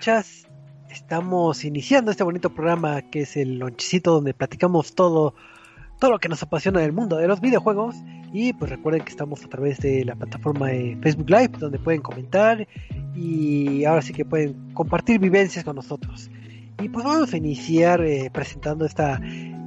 escuchas. Estamos iniciando este bonito programa que es el lonchecito donde platicamos todo, todo lo que nos apasiona del mundo de los videojuegos. Y pues recuerden que estamos a través de la plataforma de Facebook Live, donde pueden comentar y ahora sí que pueden compartir vivencias con nosotros. Y pues vamos a iniciar eh, presentando esta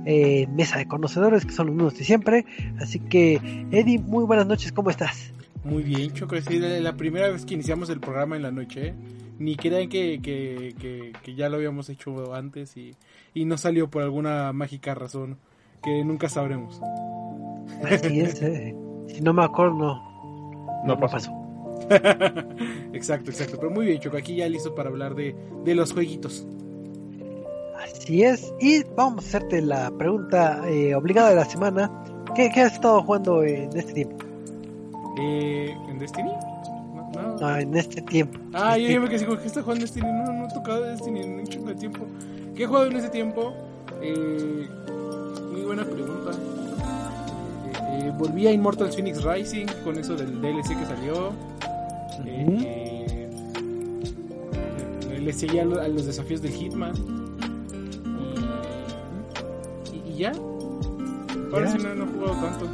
eh, mesa de conocedores que son los mismos de siempre. Así que, Eddie, muy buenas noches, ¿cómo estás? Muy bien, Choco. Es la primera vez que iniciamos el programa en la noche. Ni crean que, que, que, que, ya lo habíamos hecho antes y, y no salió por alguna mágica razón que nunca sabremos. Así es, eh. si no me acuerdo, no, no pasó. exacto, exacto. Pero muy bien, Choco. Aquí ya listo para hablar de, de los jueguitos. Así es. Y vamos a hacerte la pregunta eh, obligada de la semana. ¿Qué, ¿Qué, has estado jugando en este tiempo? Eh, ¿En Destiny? No, no. no, en este tiempo. Ah, este yo me quedé que está jugando Destiny. No, no he tocado Destiny en un chingo de tiempo. ¿Qué he jugado en ese tiempo? Eh, muy buena pregunta. Eh, volví a Immortal Phoenix Rising con eso del DLC que salió. Uh -huh. le seguí a, a, los desafíos del Hitman. Y, y, ya. Ahora sí no, no he jugado tanto.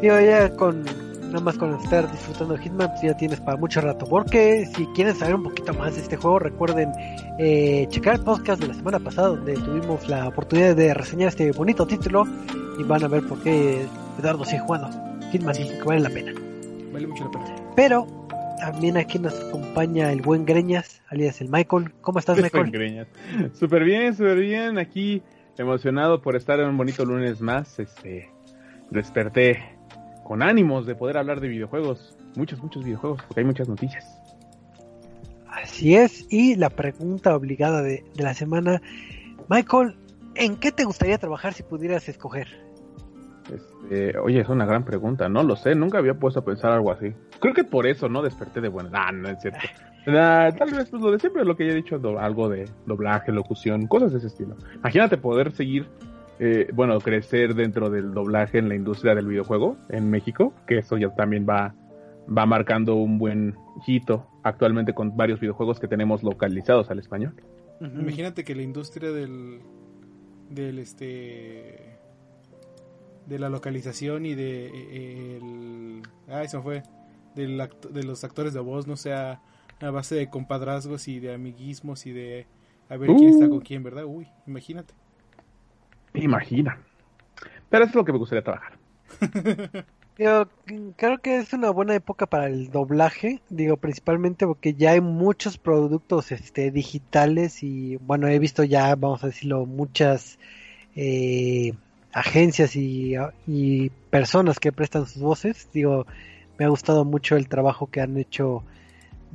Digo, ya con nada más con estar disfrutando de Hitman, pues ya tienes para mucho rato. Porque si quieren saber un poquito más de este juego, recuerden eh, checar el podcast de la semana pasada, donde tuvimos la oportunidad de reseñar este bonito título. Y van a ver por qué Eduardo sigue jugando Hitman, sí. que vale la pena. Vale mucho la pena. Pero también aquí nos acompaña el buen Greñas, alias el Michael. ¿Cómo estás, Michael? Greñas. Súper bien, súper bien. Aquí emocionado por estar en un bonito lunes más. Este, desperté con ánimos de poder hablar de videojuegos, muchos, muchos videojuegos, porque hay muchas noticias. Así es, y la pregunta obligada de, de, la semana, Michael, ¿en qué te gustaría trabajar si pudieras escoger? Este, oye, es una gran pregunta, no lo sé, nunca había puesto a pensar algo así. Creo que por eso no desperté de buena. Ah, no es cierto. Tal vez pues, lo de siempre, lo que ya he dicho, do, algo de doblaje, locución, cosas de ese estilo. Imagínate poder seguir eh, bueno, crecer dentro del doblaje en la industria del videojuego en México, que eso ya también va, va marcando un buen hito actualmente con varios videojuegos que tenemos localizados al español. Uh -huh. Imagínate que la industria del, del este de la localización y de eh, el ah eso fue del acto, de los actores de voz no sea a base de compadrazgos y de amiguismos y de a ver uh. quién está con quién, ¿verdad? Uy, imagínate. Imagina. Pero eso es lo que me gustaría trabajar. Yo creo que es una buena época para el doblaje, digo principalmente porque ya hay muchos productos este, digitales y bueno, he visto ya, vamos a decirlo, muchas eh, agencias y, y, personas que prestan sus voces. Digo, me ha gustado mucho el trabajo que han hecho,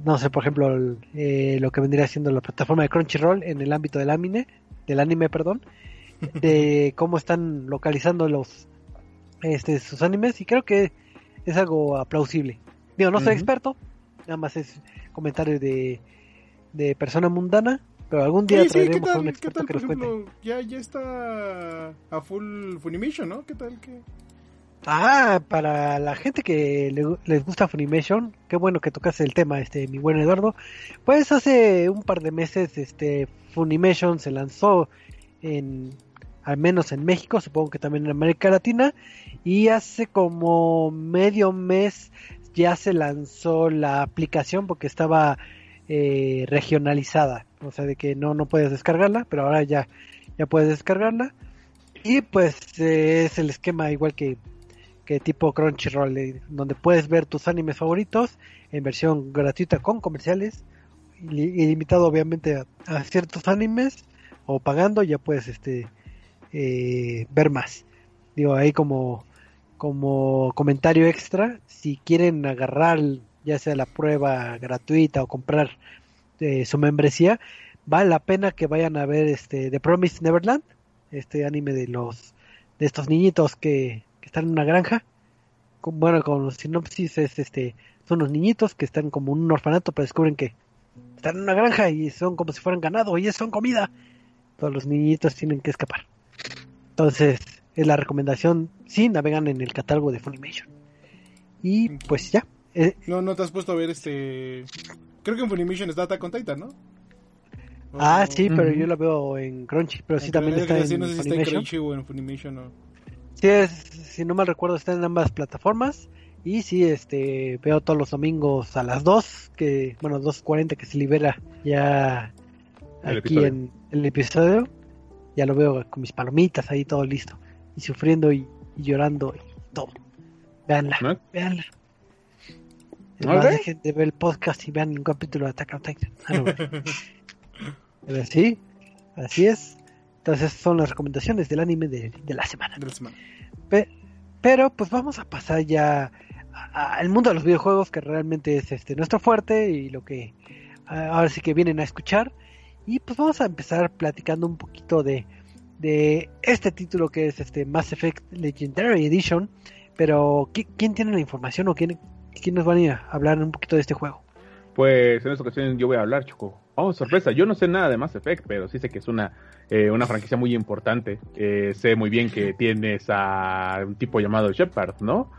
no sé, por ejemplo, el, eh, lo que vendría siendo la plataforma de Crunchyroll en el ámbito del anime, del anime, perdón de cómo están localizando los este sus animes y creo que es algo aplausible. Digo, no soy uh -huh. experto, nada más es comentario de, de persona mundana, pero algún día traeremos sí, tal, a un experto tal, que nos ejemplo, cuente. Ya, ya está a full Funimation, ¿no? ¿Qué tal que...? Ah, para la gente que le, les gusta Funimation, qué bueno que tocas el tema, este, mi buen Eduardo. Pues hace un par de meses, este, Funimation se lanzó en, al menos en México, supongo que también en América Latina, y hace como medio mes ya se lanzó la aplicación porque estaba eh, regionalizada, o sea, de que no, no puedes descargarla, pero ahora ya, ya puedes descargarla. Y pues eh, es el esquema igual que, que tipo Crunchyroll, eh, donde puedes ver tus animes favoritos en versión gratuita con comerciales, ili- ilimitado obviamente a, a ciertos animes, o pagando ya puedes este eh, ver más. Digo, ahí como, como comentario extra, si quieren agarrar ya sea la prueba gratuita o comprar eh, su membresía, vale la pena que vayan a ver este The Promised Neverland, este anime de los de estos niñitos que, que están en una granja. Con- bueno, con sinopsis es este son unos niñitos que están como en un orfanato, pero descubren que están en una granja y son como si fueran ganado y son comida. Todos los niñitos tienen que escapar. Entonces, es la recomendación si navegan en el catálogo de Funimation. Y pues ya. Eh, No, no te has puesto a ver este. Creo que en Funimation está Attack on Titan, ¿no? ah, sí, pero Ujú. yo la veo en Crunchy, pero sí en- también es está que en sí, no sé si está en Funimation. Crunchy o en Funimation o. Sí, es, si no mal recuerdo, está en ambas plataformas. Y sí, este, veo todos los domingos a las 2, que, bueno, 2.40 que se libera ya El aquí episodio. en el episodio. Ya lo veo con mis palomitas ahí todo listo. Y sufriendo y, y llorando y todo. Veanla, ¿No? veanla. Dejen de ver el podcast y vean un capítulo de Attack on Titan. Ah. Pero sí, así es. Entonces son las recomendaciones del anime de, de la semana. de la semana. Pe- pero pues vamos a pasar ya al mundo de los videojuegos que realmente es este nuestro fuerte y lo que ah, ahora sí que vienen a escuchar y pues vamos a empezar platicando un poquito de, de este título que es este Mass Effect Legendary Edition pero ¿qui- ¿quién tiene la información o quién, quién nos van a ir a hablar un poquito de este juego? Pues en esta ocasión yo voy a hablar, Choco. Oh, sorpresa, yo no sé nada de Mass Effect, pero sí sé que es una, eh, una franquicia muy importante. Eh, sé muy bien que tienes a un tipo llamado Shepard, ¿no?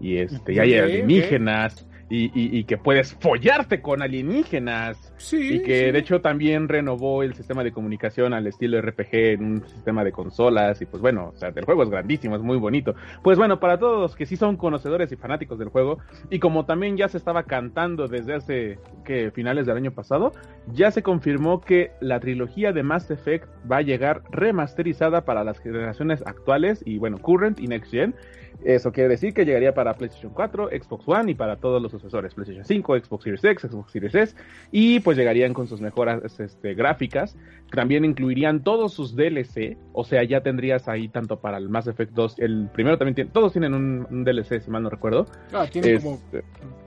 Y este, y hay alienígenas, y, y- y que puedes follarte con alienígenas. Sí. Y que sí. de hecho también renovó el sistema de comunicación al estilo RPG en un sistema de consolas. Y pues bueno, o sea, el juego es grandísimo, es muy bonito. Pues bueno, para todos los que sí son conocedores y fanáticos del juego, y como también ya se estaba cantando desde hace que finales del año pasado, ya se confirmó que la trilogía de Mass Effect va a llegar remasterizada para las generaciones actuales y bueno, current y next gen. Eso quiere decir que llegaría para PlayStation 4, Xbox One y para todos los sucesores, PlayStation 5, Xbox Series X, Xbox Series S, y pues llegarían con sus mejoras este, gráficas. También incluirían todos sus DLC, o sea, ya tendrías ahí tanto para el Mass Effect 2, el primero también tiene, todos tienen un, un DLC, si mal no recuerdo. Ah, tiene Este, como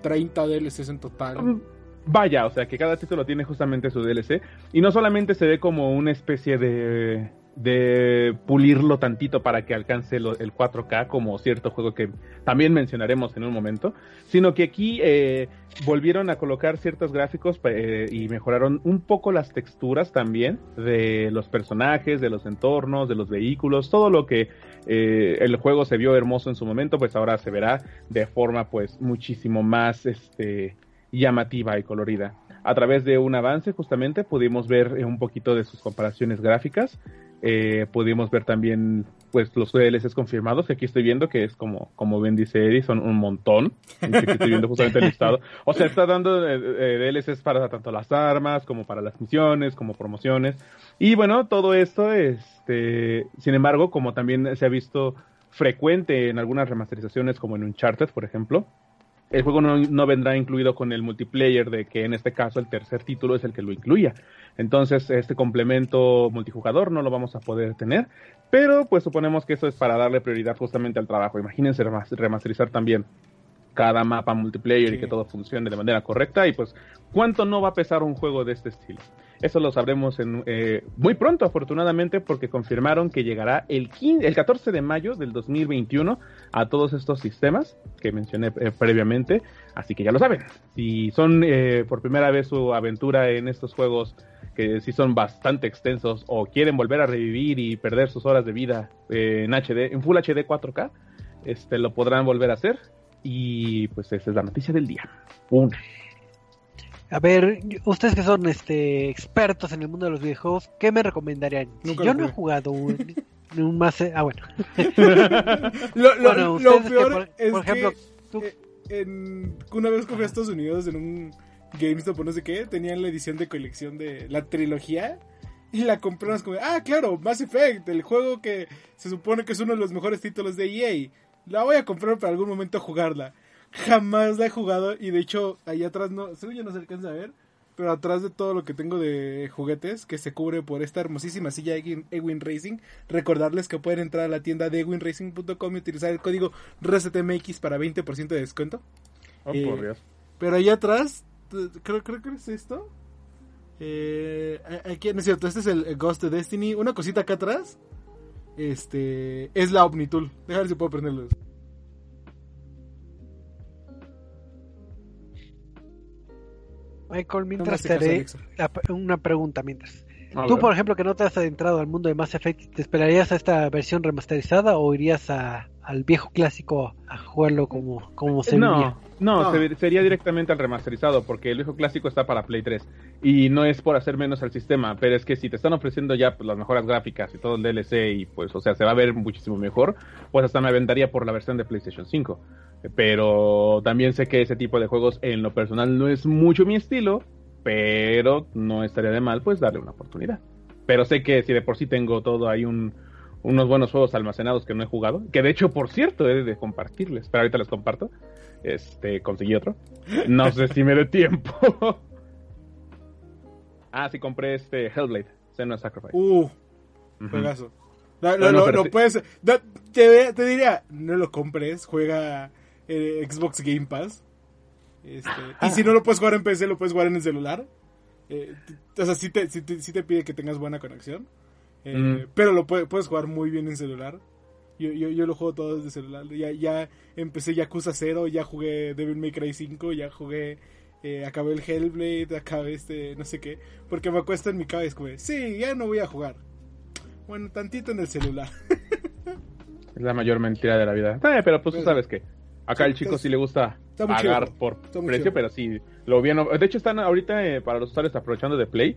30 DLCs en total. Mm, Vaya, o sea que cada título tiene justamente su DLC y no solamente se ve como una especie de de pulirlo tantito para que alcance lo- el 4K como cierto juego que también mencionaremos en un momento, sino que aquí eh, volvieron a colocar ciertos gráficos eh, y mejoraron un poco las texturas también de los personajes, de los entornos, de los vehículos, todo lo que eh, el juego se vio hermoso en su momento, pues ahora se verá de forma pues muchísimo más este llamativa y colorida. A través de un avance justamente pudimos ver un poquito de sus comparaciones gráficas, eh, pudimos ver también pues los DLCs confirmados, que aquí estoy viendo que es como, como Ben dice Eddie, son un montón, aquí estoy viendo justamente el listado. O sea, está dando eh, eh, DLCs para tanto las armas, como para las misiones, como promociones. Y bueno, todo esto, este, sin embargo, como también se ha visto frecuente en algunas remasterizaciones, como en Uncharted, por ejemplo, el juego no, no, vendrá incluido con el multiplayer de que en este caso el tercer título es el que lo incluya. Entonces este complemento multijugador no lo vamos a poder tener, pero pues suponemos que eso es para darle prioridad justamente al trabajo. Imagínense remasterizar también cada mapa multiplayer sí. y que todo funcione de manera correcta y pues cuánto no va a pesar un juego de este estilo. Eso lo sabremos en, eh, muy pronto, afortunadamente, porque confirmaron que llegará el, 15, el 14 de mayo del 2021 a todos estos sistemas que mencioné eh, previamente. Así que ya lo saben. Si son eh, por primera vez su aventura en estos juegos que sí son bastante extensos o quieren volver a revivir y perder sus horas de vida en HD, en Full HD 4K, este, lo podrán volver a hacer. Y pues esa es la noticia del día. Una. A ver, ustedes que son este expertos en el mundo de los videojuegos, ¿qué me recomendarían? Si yo no he jugado un, un más... Ah, bueno. lo, lo, bueno, lo peor por, es por ejemplo, que, tú... eh, en, una vez que fui a Estados Unidos en un GameStop o no sé qué, tenían la edición de colección de la trilogía. Y la compramos como, ah, claro, Mass Effect, el juego que se supone que es uno de los mejores títulos de EA. La voy a comprar para algún momento jugarla. Jamás la he jugado y de hecho, ahí atrás no, según yo no se alcanza a ver, pero atrás de todo lo que tengo de juguetes que se cubre por esta hermosísima silla Ewin Racing, recordarles que pueden entrar a la tienda de ewinracing.com y utilizar el código ResetMX para 20% de descuento. Oh, Eh, por Dios. Pero allá atrás, creo, creo que es esto. Eh, aquí, no es cierto, este es el Ghost of Destiny. Una cosita acá atrás. Este es la Omnitool. Déjame ver si puedo prenderlo. Michael, mientras te haré la- una pregunta mientras. A Tú, ver. por ejemplo, que no te has adentrado al mundo de Mass Effect, ¿te esperarías a esta versión remasterizada o irías a- al viejo clásico a jugarlo como, como se no, venía? No, No. se- sería directamente al remasterizado, porque el viejo clásico está para Play 3. Y no es por hacer menos al sistema, pero es que si te están ofreciendo ya pues, las mejoras gráficas y todo el DLC, y pues, o sea, se va a ver muchísimo mejor, pues hasta me aventaría por la versión de PlayStation 5. Pero también sé que ese tipo de juegos en lo personal no es mucho mi estilo, pero no estaría de mal pues darle una oportunidad. Pero sé que si de por sí tengo todo ahí un, unos buenos juegos almacenados que no he jugado, que de hecho, por cierto, he de compartirles, pero ahorita les comparto. Este, conseguí otro. No sé si me dé tiempo. ah, sí, compré este Hellblade, Senua Sacrifice. Uh, juegazo. No, no, no, no sí. puedes. no, te, te diría, no lo compres. Juega eh, Xbox Game Pass. Este, y si no lo puedes jugar en PC, lo puedes jugar en el celular. Eh, o sea, sí te, sí te, sí te pide que tengas buena conexión. Eh, Mm. Pero lo puede- puedes jugar muy bien en celular. Yo, yo, yo lo juego todo desde celular. Ya, ya empecé Yakuza 0, ya jugué Devil May Cry 5, ya jugué. eh, acabé el Hellblade, acabé este, no sé qué. Porque me acuesto en mi cabeza, es como, sí, ya no voy a jugar. Bueno, tantito en el celular. Es la mayor mentira de la vida. Eh, pero pues tú Pero- sabes que acá el chico es- sí le gusta está pagar chido. por Está precio, chido. pero sí, lo bien. De hecho, están ahorita eh, para los usuarios aprovechando de Play.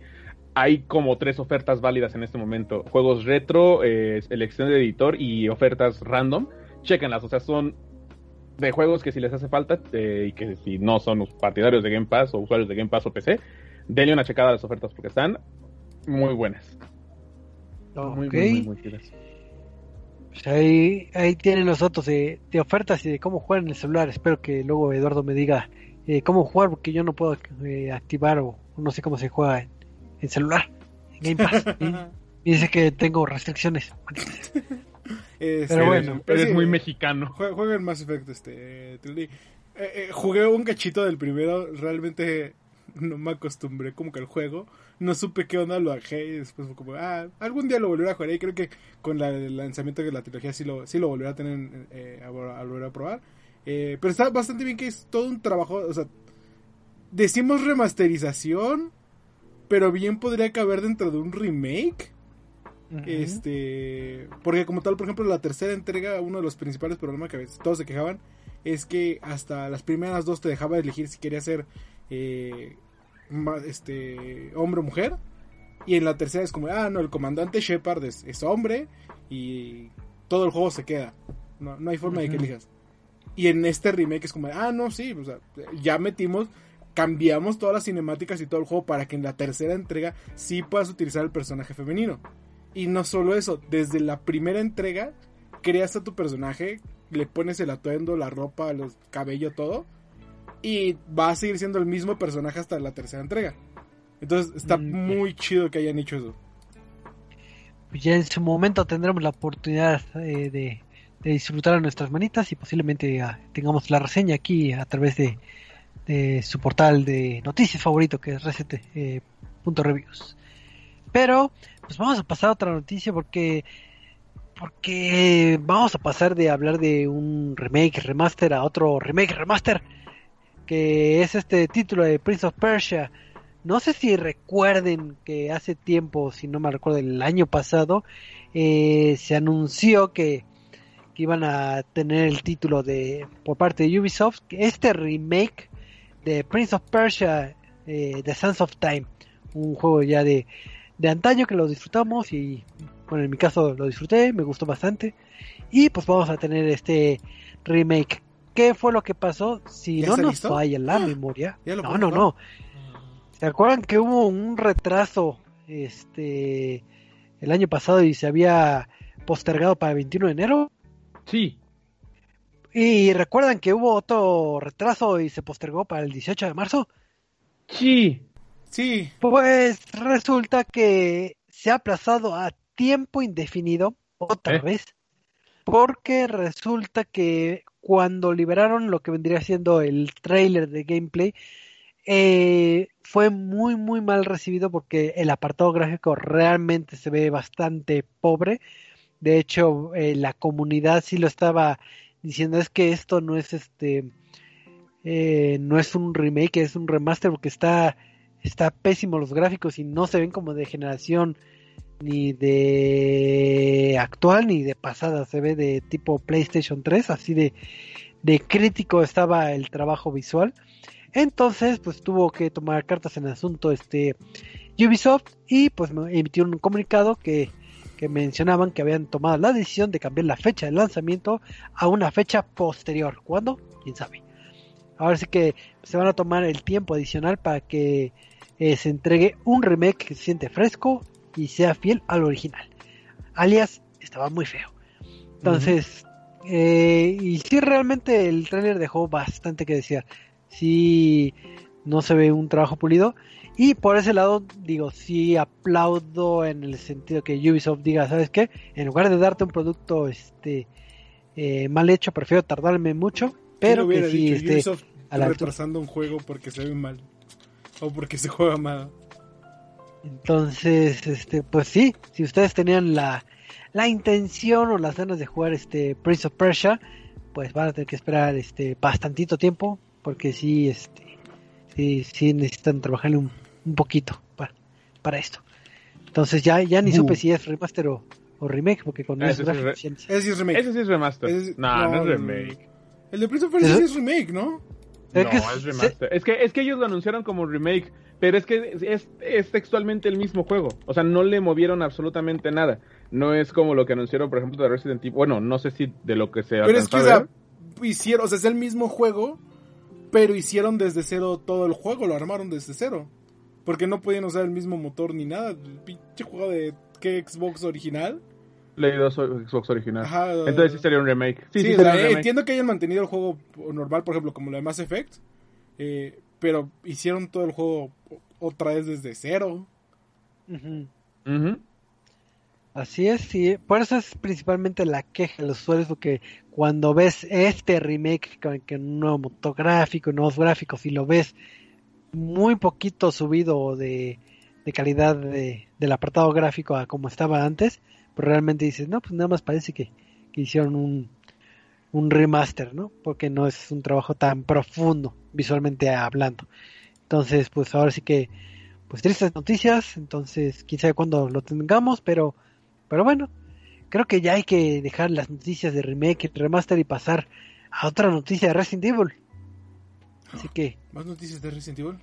Hay como tres ofertas válidas en este momento: juegos retro, eh, elección de editor y ofertas random. Chequenlas, o sea, son de juegos que si les hace falta eh, y que si no son partidarios de Game Pass o usuarios de Game Pass o PC, denle una checada a las ofertas porque están muy buenas. Muy, Ok. muy, muy, muy chidas. Pues ahí, ahí tienen los datos de, de ofertas y de cómo jugar en el celular. Espero que luego Eduardo me diga eh, cómo jugar porque yo no puedo eh, activar o no sé cómo se juega en, en celular, en Game Pass. y, y dice que tengo restricciones. Este, Pero bueno, pero eres sí, muy mexicano. jue- Juega en Mass Effect, este. Eh, eh, jugué un cachito del primero, realmente no me acostumbré como que al juego, no supe qué onda, lo bajé y después fue como, ah, algún día lo volveré a jugar y creo que con la- el lanzamiento de la trilogía sí lo, sí lo volveré a tener, eh, a volver a probar. Eh, pero está bastante bien que es todo un trabajo, o sea, decimos remasterización, pero bien podría caber dentro de un remake. Este, porque como tal, por ejemplo, la tercera entrega, uno de los principales problemas que todos se quejaban es que hasta las primeras dos te dejaba elegir si quería ser eh, este hombre o mujer. Y en la tercera es como, ah, no, el comandante Shepard es, es hombre y todo el juego se queda. No, no hay forma de que elijas. Y en este remake es como, ah, no, sí, o sea, ya metimos, cambiamos todas las cinemáticas y todo el juego para que en la tercera entrega sí puedas utilizar el personaje femenino. Y no solo eso, desde la primera entrega creas a tu personaje, le pones el atuendo, la ropa, los cabello, todo. Y va a seguir siendo el mismo personaje hasta la tercera entrega. Entonces está Mm, muy chido que hayan hecho eso. Pues ya en su momento tendremos la oportunidad eh, de, de disfrutar a nuestras manitas y posiblemente ah, tengamos la reseña aquí a través de, de su portal de noticias favorito que es reset.reviews. Pero pues vamos a pasar a otra noticia porque porque vamos a pasar de hablar de un remake remaster a otro remake remaster que es este título de Prince of Persia no sé si recuerden que hace tiempo, si no me recuerdo, el año pasado, eh, se anunció que, que iban a tener el título de por parte de Ubisoft, este remake de Prince of Persia, eh, The Sands of Time, un juego ya de, de antaño que lo disfrutamos y, bueno, en mi caso lo disfruté, me gustó bastante, y pues vamos a tener este remake. ¿qué fue lo que pasó? Si ¿Ya no nos listo? falla la Ah, memoria. ¿ya lo No, no, no. ¿Se acuerdan que hubo un retraso este el año pasado y se había postergado para el 21 de enero? Sí. Y recuerdan que hubo otro retraso y se postergó para el 18 de marzo. Sí. Sí, Pues resulta que se ha aplazado a tiempo indefinido otra ¿Eh? vez. Porque resulta que cuando liberaron lo que vendría siendo el trailer de gameplay, eh, fue muy muy mal recibido porque el apartado gráfico realmente se ve bastante pobre. De hecho, eh, la comunidad sí lo estaba diciendo es que esto no es este eh, no es un remake, es un remaster porque está está pésimo los gráficos y no se ven como de generación ni de actual ni de pasada, se ve de tipo PlayStation 3, así de, de crítico estaba el trabajo visual. Entonces, pues tuvo que tomar cartas en el asunto este Ubisoft y pues emitió un comunicado que, que mencionaban que habían tomado la decisión de cambiar la fecha de lanzamiento a una fecha posterior. ¿Cuándo? ¿Quién sabe? Ahora sí que se van a tomar el tiempo adicional para que eh, se entregue un remake que se siente fresco y sea fiel al original. Alias, estaba muy feo. Entonces, eh, y sí, realmente el tráiler dejó bastante que decir. Sí, no se ve un trabajo pulido. Y por ese lado, digo, sí aplaudo en el sentido que Ubisoft diga, ¿sabes qué? En lugar de darte un producto este eh, mal hecho, prefiero tardarme mucho, pero ¿Quién hubiera que sí dicho? esté Ubisoft a la retrasando un juego porque se ve mal. O porque se juega mal. Entonces, este, pues sí, si ustedes tenían la, la intención o las ganas de jugar este Prince of Persia, pues van a tener que esperar este bastantito tiempo, porque sí, este, sí, sí necesitan trabajarle un, un poquito para, para esto. Entonces ya, ya ni supe si es remaster o, o remake, porque con Ah, sí es ni- sí es remake. Ese sí es remaster. No, no, no, es remake. El de Prince of Persia ¿Es- sí es remake, ¿no? Es no, que es se- remaster. Es que, es que ellos lo anunciaron como remake, pero es que es, es textualmente el mismo juego. O sea, no le movieron absolutamente nada. No es como lo que anunciaron, por ejemplo, de Resident Evil. Bueno, no sé si de lo que se Pero es que, hicieron, o sea, es el mismo juego, pero hicieron desde cero todo el juego, lo armaron desde cero. Porque no podían usar el mismo motor ni nada. El pinche juego de ¿qué Xbox original. Leí dos Xbox original. Ajá. Entonces sí sería un remake. Sí, Sí, sí, o sería sea, un remake. entiendo que hayan mantenido el juego normal, por ejemplo, como lo de Mass Effect. eh, pero hicieron todo el juego otra vez desde cero. Ujú. Ujú. Así es, sí. Por eso es principalmente la queja de los usuarios, porque cuando ves este remake con, con un nuevo motor gráfico, nuevos gráficos, y lo ves muy poquito subido de, calidad de- del apartado gráfico a como estaba antes, pues realmente dices, no, pues nada más parece que, hicieron un, un remaster, ¿no? Porque no es un trabajo tan profundo visualmente hablando. Entonces, pues ahora sí que, pues tristes noticias, entonces quién sabe cuándo lo tengamos, pero pero bueno, creo que ya hay que dejar las noticias de remake remaster y pasar a otra noticia de Resident Evil. Así que, ¿Más noticias de Resident Evil?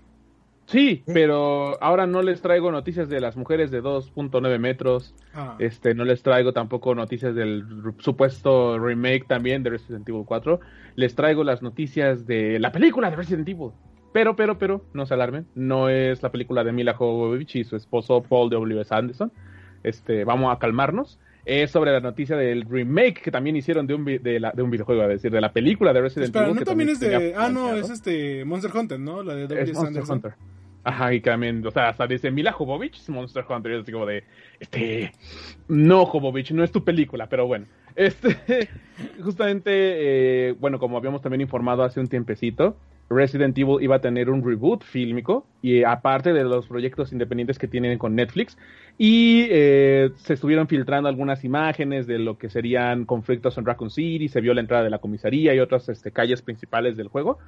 Sí, pero ahora no les traigo noticias de las mujeres de 2.9 metros. Ah, Este, no les traigo tampoco noticias del supuesto remake también de Resident Evil 4. Les traigo las noticias de la película de Resident Evil. Pero, pero, pero, no se alarmen. No es la película de Mila Jovovich y su esposo Paul W. Anderson. Este, vamos a calmarnos. Es sobre la noticia del remake que también hicieron de un, de, la- de un videojuego, es decir, de la película de Resident Evil. no que también es de. Ah, no, es este Monster Hunter, ¿no? La de W. Monster. Hunter. Ajá, y también, o sea, hasta dice Mila Jovovich Monster Hunter. Es así como de, este, no, Jovovich, no es tu película, pero bueno. Este, justamente, eh, bueno, como habíamos también informado hace un tiempecito, Resident Evil iba a tener un reboot fílmico, y eh, aparte de los proyectos independientes que tienen con Netflix, y eh, se estuvieron filtrando algunas imágenes de lo que serían conflictos en Raccoon City, se vio la entrada de la comisaría y otras este, calles principales del juego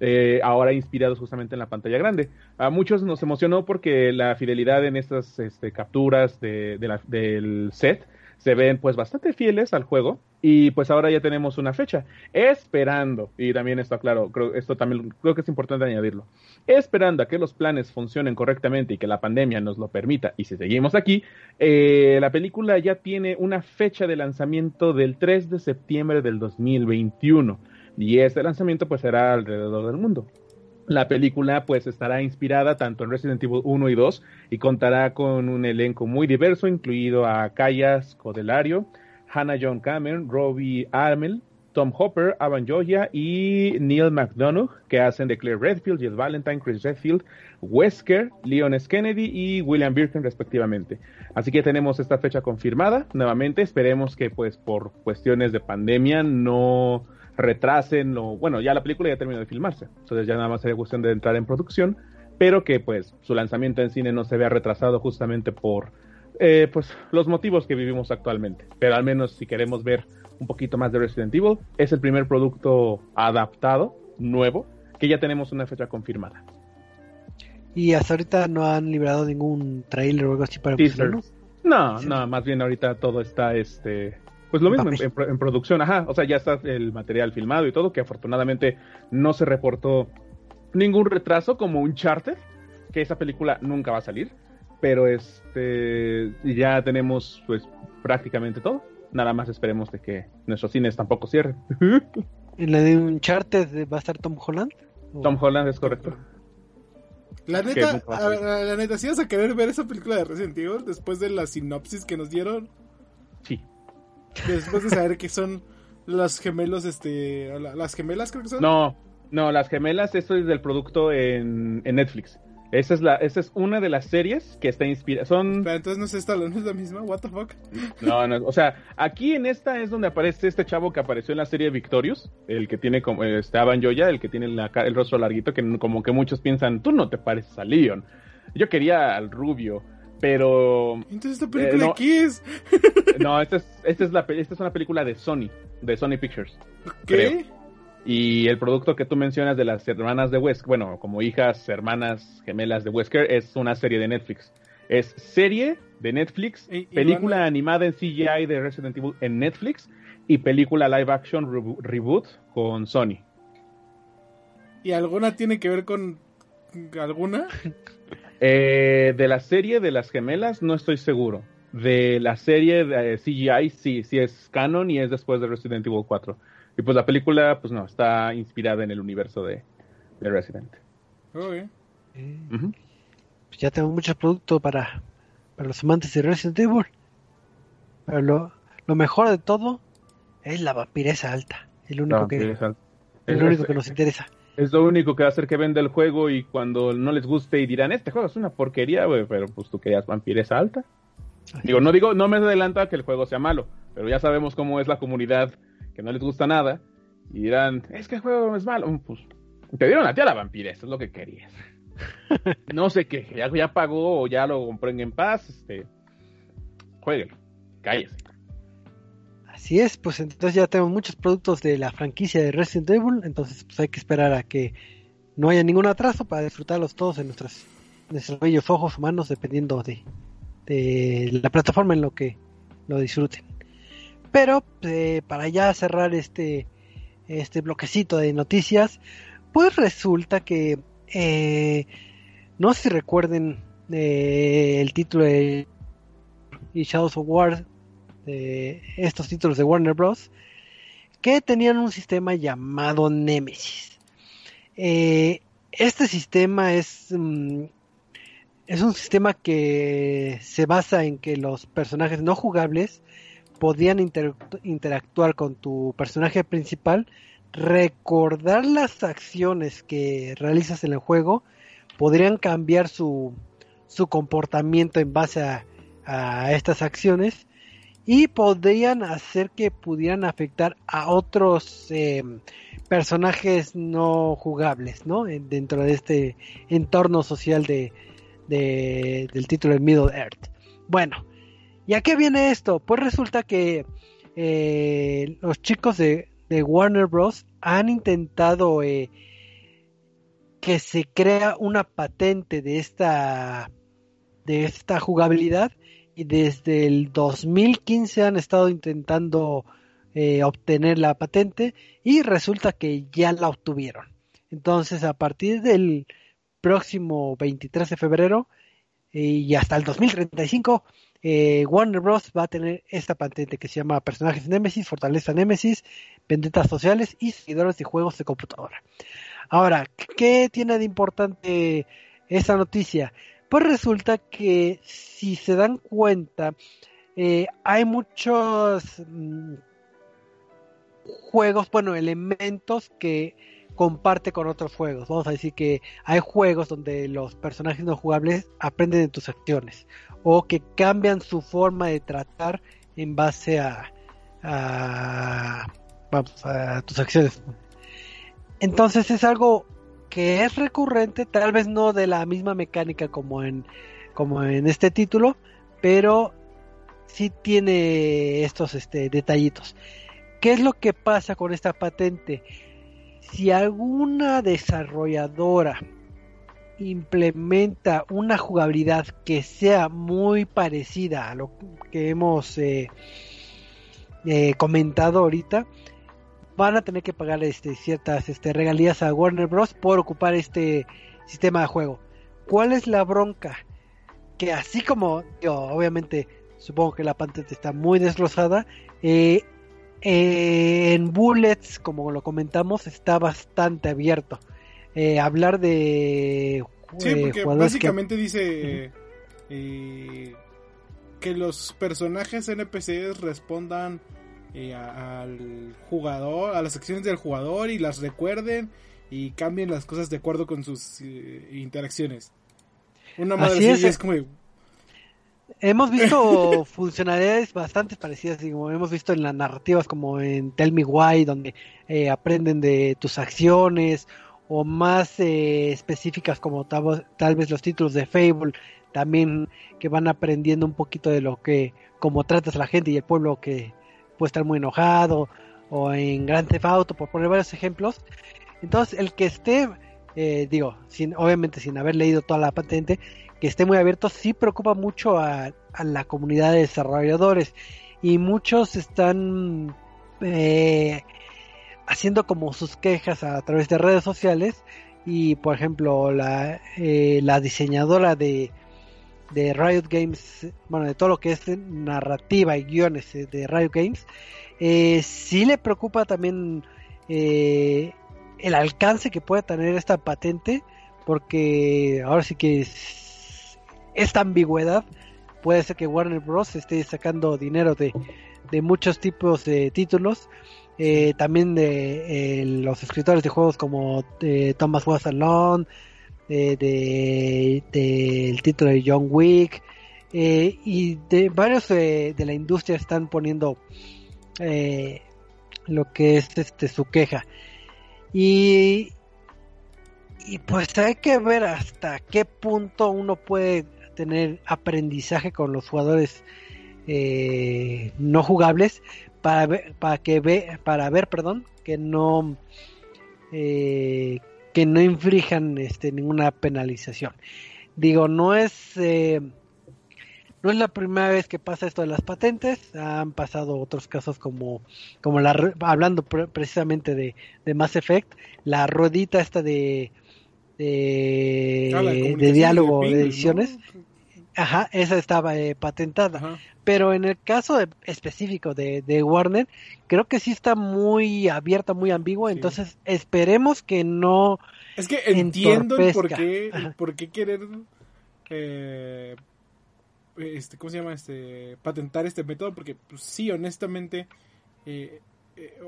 eh, ahora inspirados justamente en la pantalla grande. A muchos nos emocionó porque la fidelidad en estas este, capturas del set se ven pues bastante fieles al juego. Y pues ahora ya tenemos una fecha. Esperando y también está claro creo esto también creo que es importante añadirlo. Esperando a que los planes funcionen correctamente y que la pandemia nos lo permita y si seguimos aquí eh, la película ya tiene una fecha de lanzamiento del 3 de septiembre del 2021 y este lanzamiento pues será alrededor del mundo. La película pues estará inspirada tanto en Resident Evil 1 y 2 y contará con un elenco muy diverso, incluido a Kaya Scodelario, Hannah John Cameron, Robbie Armel, Tom Hopper, Avan Joya y Neil McDonough, que hacen de Claire Redfield, Jill Valentine, Chris Redfield, Wesker, Leon S. Kennedy y William Birkin respectivamente. Así que tenemos esta fecha confirmada. Nuevamente, esperemos que pues por cuestiones de pandemia no retrasen o bueno, ya la película ya terminó de filmarse. Entonces ya nada más sería cuestión de entrar en producción, pero que pues su lanzamiento en cine no se vea retrasado justamente por eh, pues los motivos que vivimos actualmente. Pero al menos si queremos ver un poquito más de Resident Evil. Es el primer producto adaptado, nuevo, que ya tenemos una fecha confirmada. Y hasta ahorita no han liberado ningún trailer o algo así para ¿no? No, no, más bien ahorita todo está este pues lo mismo en, producción, ajá, o sea, ya está el material filmado y todo, que afortunadamente no se reportó ningún retraso como un charter, que esa película nunca va a salir, pero este ya tenemos pues prácticamente todo nada más esperemos de que nuestros cines tampoco cierren. ¿En la de Uncharted va a estar Tom Holland? Tom Holland es correcto. La neta, la neta, ¿sí vas a querer ver esa película de Resident Evil después de la sinopsis que nos dieron? Sí. Después de saber que son las gemelos, este, las gemelas creo que son. No, no, las gemelas, esto es del producto en, en Netflix. Esa es, la, esa es una de las series que está inspirada. Son... Pero entonces no es esta, no es la misma, what the fuck. No, no, o sea, aquí en esta es donde aparece este chavo que apareció en la serie Victorious, el que tiene como, este Avan Joya, el que tiene el rostro larguito, que como que muchos piensan, tú no te pareces a Leon. Yo quería al rubio, pero... Entonces esta película eh, qué es? no, esta es, esta es, la, esta es una película de Sony, de Sony Pictures. ¿Qué? Y el producto que tú mencionas de las hermanas de Wesker, bueno, como hijas, hermanas gemelas de Wesker, es una serie de Netflix. Es serie de Netflix, película animada en CGI de Resident Evil en Netflix y película live action reboot con Sony. ¿Y alguna tiene que ver con alguna? Eh, de la serie de las gemelas no estoy seguro. De la serie de CGI sí, sí es canon y es después de Resident Evil 4. Y pues la película, pues no, está inspirada en el universo de, Resident. Okay. pues ya tengo muchos productos para, para los amantes de Resident Evil. Pero lo, lo mejor de todo es la vampiresa alta. El único, que, el único que nos interesa. Es lo único que va a hacer que venda el juego y cuando no les guste y dirán, este juego es una porquería, pero pues tú querías vampiresa alta. Digo, no digo, no me adelanta que el juego sea malo, pero ya sabemos cómo es la comunidad que no les gusta nada y dirán, es que el juego es malo. Pues te dieron a ti a la vampira, eso es lo que querías. no sé qué, ya, ya pagó o ya lo compró en paz, este, jueguenlo, cállese. Así es, pues entonces ya tenemos muchos productos de la franquicia de Resident Evil, entonces pues hay que esperar a que no haya ningún atraso para disfrutarlos todos en nuestros, nuestros bellos ojos humanos, dependiendo de, la plataforma en lo que lo disfruten. Pero eh, para ya cerrar este, este bloquecito de noticias, pues resulta que eh, no sé si recuerden eh, el título de y Shadows of War, de estos títulos de Warner Bros. que tenían un sistema llamado Nemesis. este sistema es, mm, es un sistema que se basa en que los personajes no jugables podían interactuar con tu personaje principal, recordar las acciones que realizas en el juego, podrían cambiar su, su comportamiento en base a, estas acciones y podrían hacer que pudieran afectar a otros em, personajes no jugables, ¿no? Dentro de este entorno social de, del título de Middle Earth. Bueno, ¿Y a qué viene esto? Pues resulta que eh, los chicos de, Warner Bros. han intentado eh, que se crea una patente de esta, de esta jugabilidad y desde el 2015 han estado intentando eh, obtener la patente y resulta que ya la obtuvieron. Entonces a partir del próximo 23 de febrero y hasta el 2035 eh, Warner Bros. va a tener esta patente que se llama Personajes Nemesis, Fortaleza Nemesis, Vendetas Sociales y Seguidores de Juegos de Computadora. Ahora, ¿qué tiene de importante esta noticia? Pues resulta que si se dan cuenta, eh, hay muchos mm, juegos, bueno, elementos que comparte con otros juegos. Vamos a decir que hay juegos donde los personajes no jugables aprenden de tus acciones o que cambian su forma de tratar en base a, a, tus acciones. Entonces es algo que es recurrente, tal vez no de la misma mecánica como en, como en este título, pero sí tiene estos este, detallitos. ¿Qué es lo que pasa con esta patente? Si alguna desarrolladora implementa una jugabilidad que sea muy parecida a lo que hemos eh, eh, comentado ahorita, van a tener que pagar este, ciertas este, regalías a Warner Bros. por ocupar este sistema de juego. ¿Cuál es la bronca? Que así como, yo, obviamente, supongo que la pantalla está muy desglosada, eh, en Bullets, como lo comentamos, está bastante abierto. Eh, hablar de sí, eh, porque básicamente dice eh, que los personajes NPCs respondan al jugador, a las acciones del jugador y las recuerden y cambien las cosas de acuerdo con sus interacciones. Una madre así es, como Hemos visto funcionalidades bastante parecidas, como hemos visto en las narrativas como en Tell Me Why, donde aprenden de tus acciones, o más eh, específicas como tal, vez los títulos de Fable también que van aprendiendo un poquito de lo que como tratas a la gente y el pueblo que puede estar muy enojado o en Grand Theft Auto por poner varios ejemplos. Entonces el que esté eh, digo sin obviamente sin haber leído toda la patente que esté muy abierto sí preocupa mucho a, a la comunidad de desarrolladores. Y muchos están eh, haciendo como sus quejas a través de redes sociales. Y por ejemplo la, eh, la diseñadora de, de Riot Games, bueno, de todo lo que es narrativa y guiones eh, de Riot Games, eh, sí le preocupa también eh, el alcance que puede tener esta patente, porque ahora sí que esta ambigüedad puede ser que Warner Bros. esté sacando dinero de, de muchos tipos de títulos eh, también de los escritores de juegos como Thomas Was Alone, de, el título de John Wick y de varios de la industria están poniendo lo que es este su queja. Y y pues hay que ver hasta qué punto uno puede tener aprendizaje con los jugadores no jugables para ver, para que ve, para ver, perdón, que no eh, que no inflijan este ninguna penalización. Digo, no es eh, no es la primera vez que pasa esto de las patentes, han pasado otros casos como como la hablando precisamente de, de Mass Effect, la ruedita esta de de, ah, de diálogo de, ediciones. Ajá, esa estaba eh, patentada. Pero en el caso específico de, Warner, creo que sí está muy abierta, muy ambigua. Entonces, esperemos que no. Es que entiendo el por qué, por qué querer. Eh, este, ¿Cómo se llama? este Patentar este método. Porque, pues, sí, honestamente. Eh,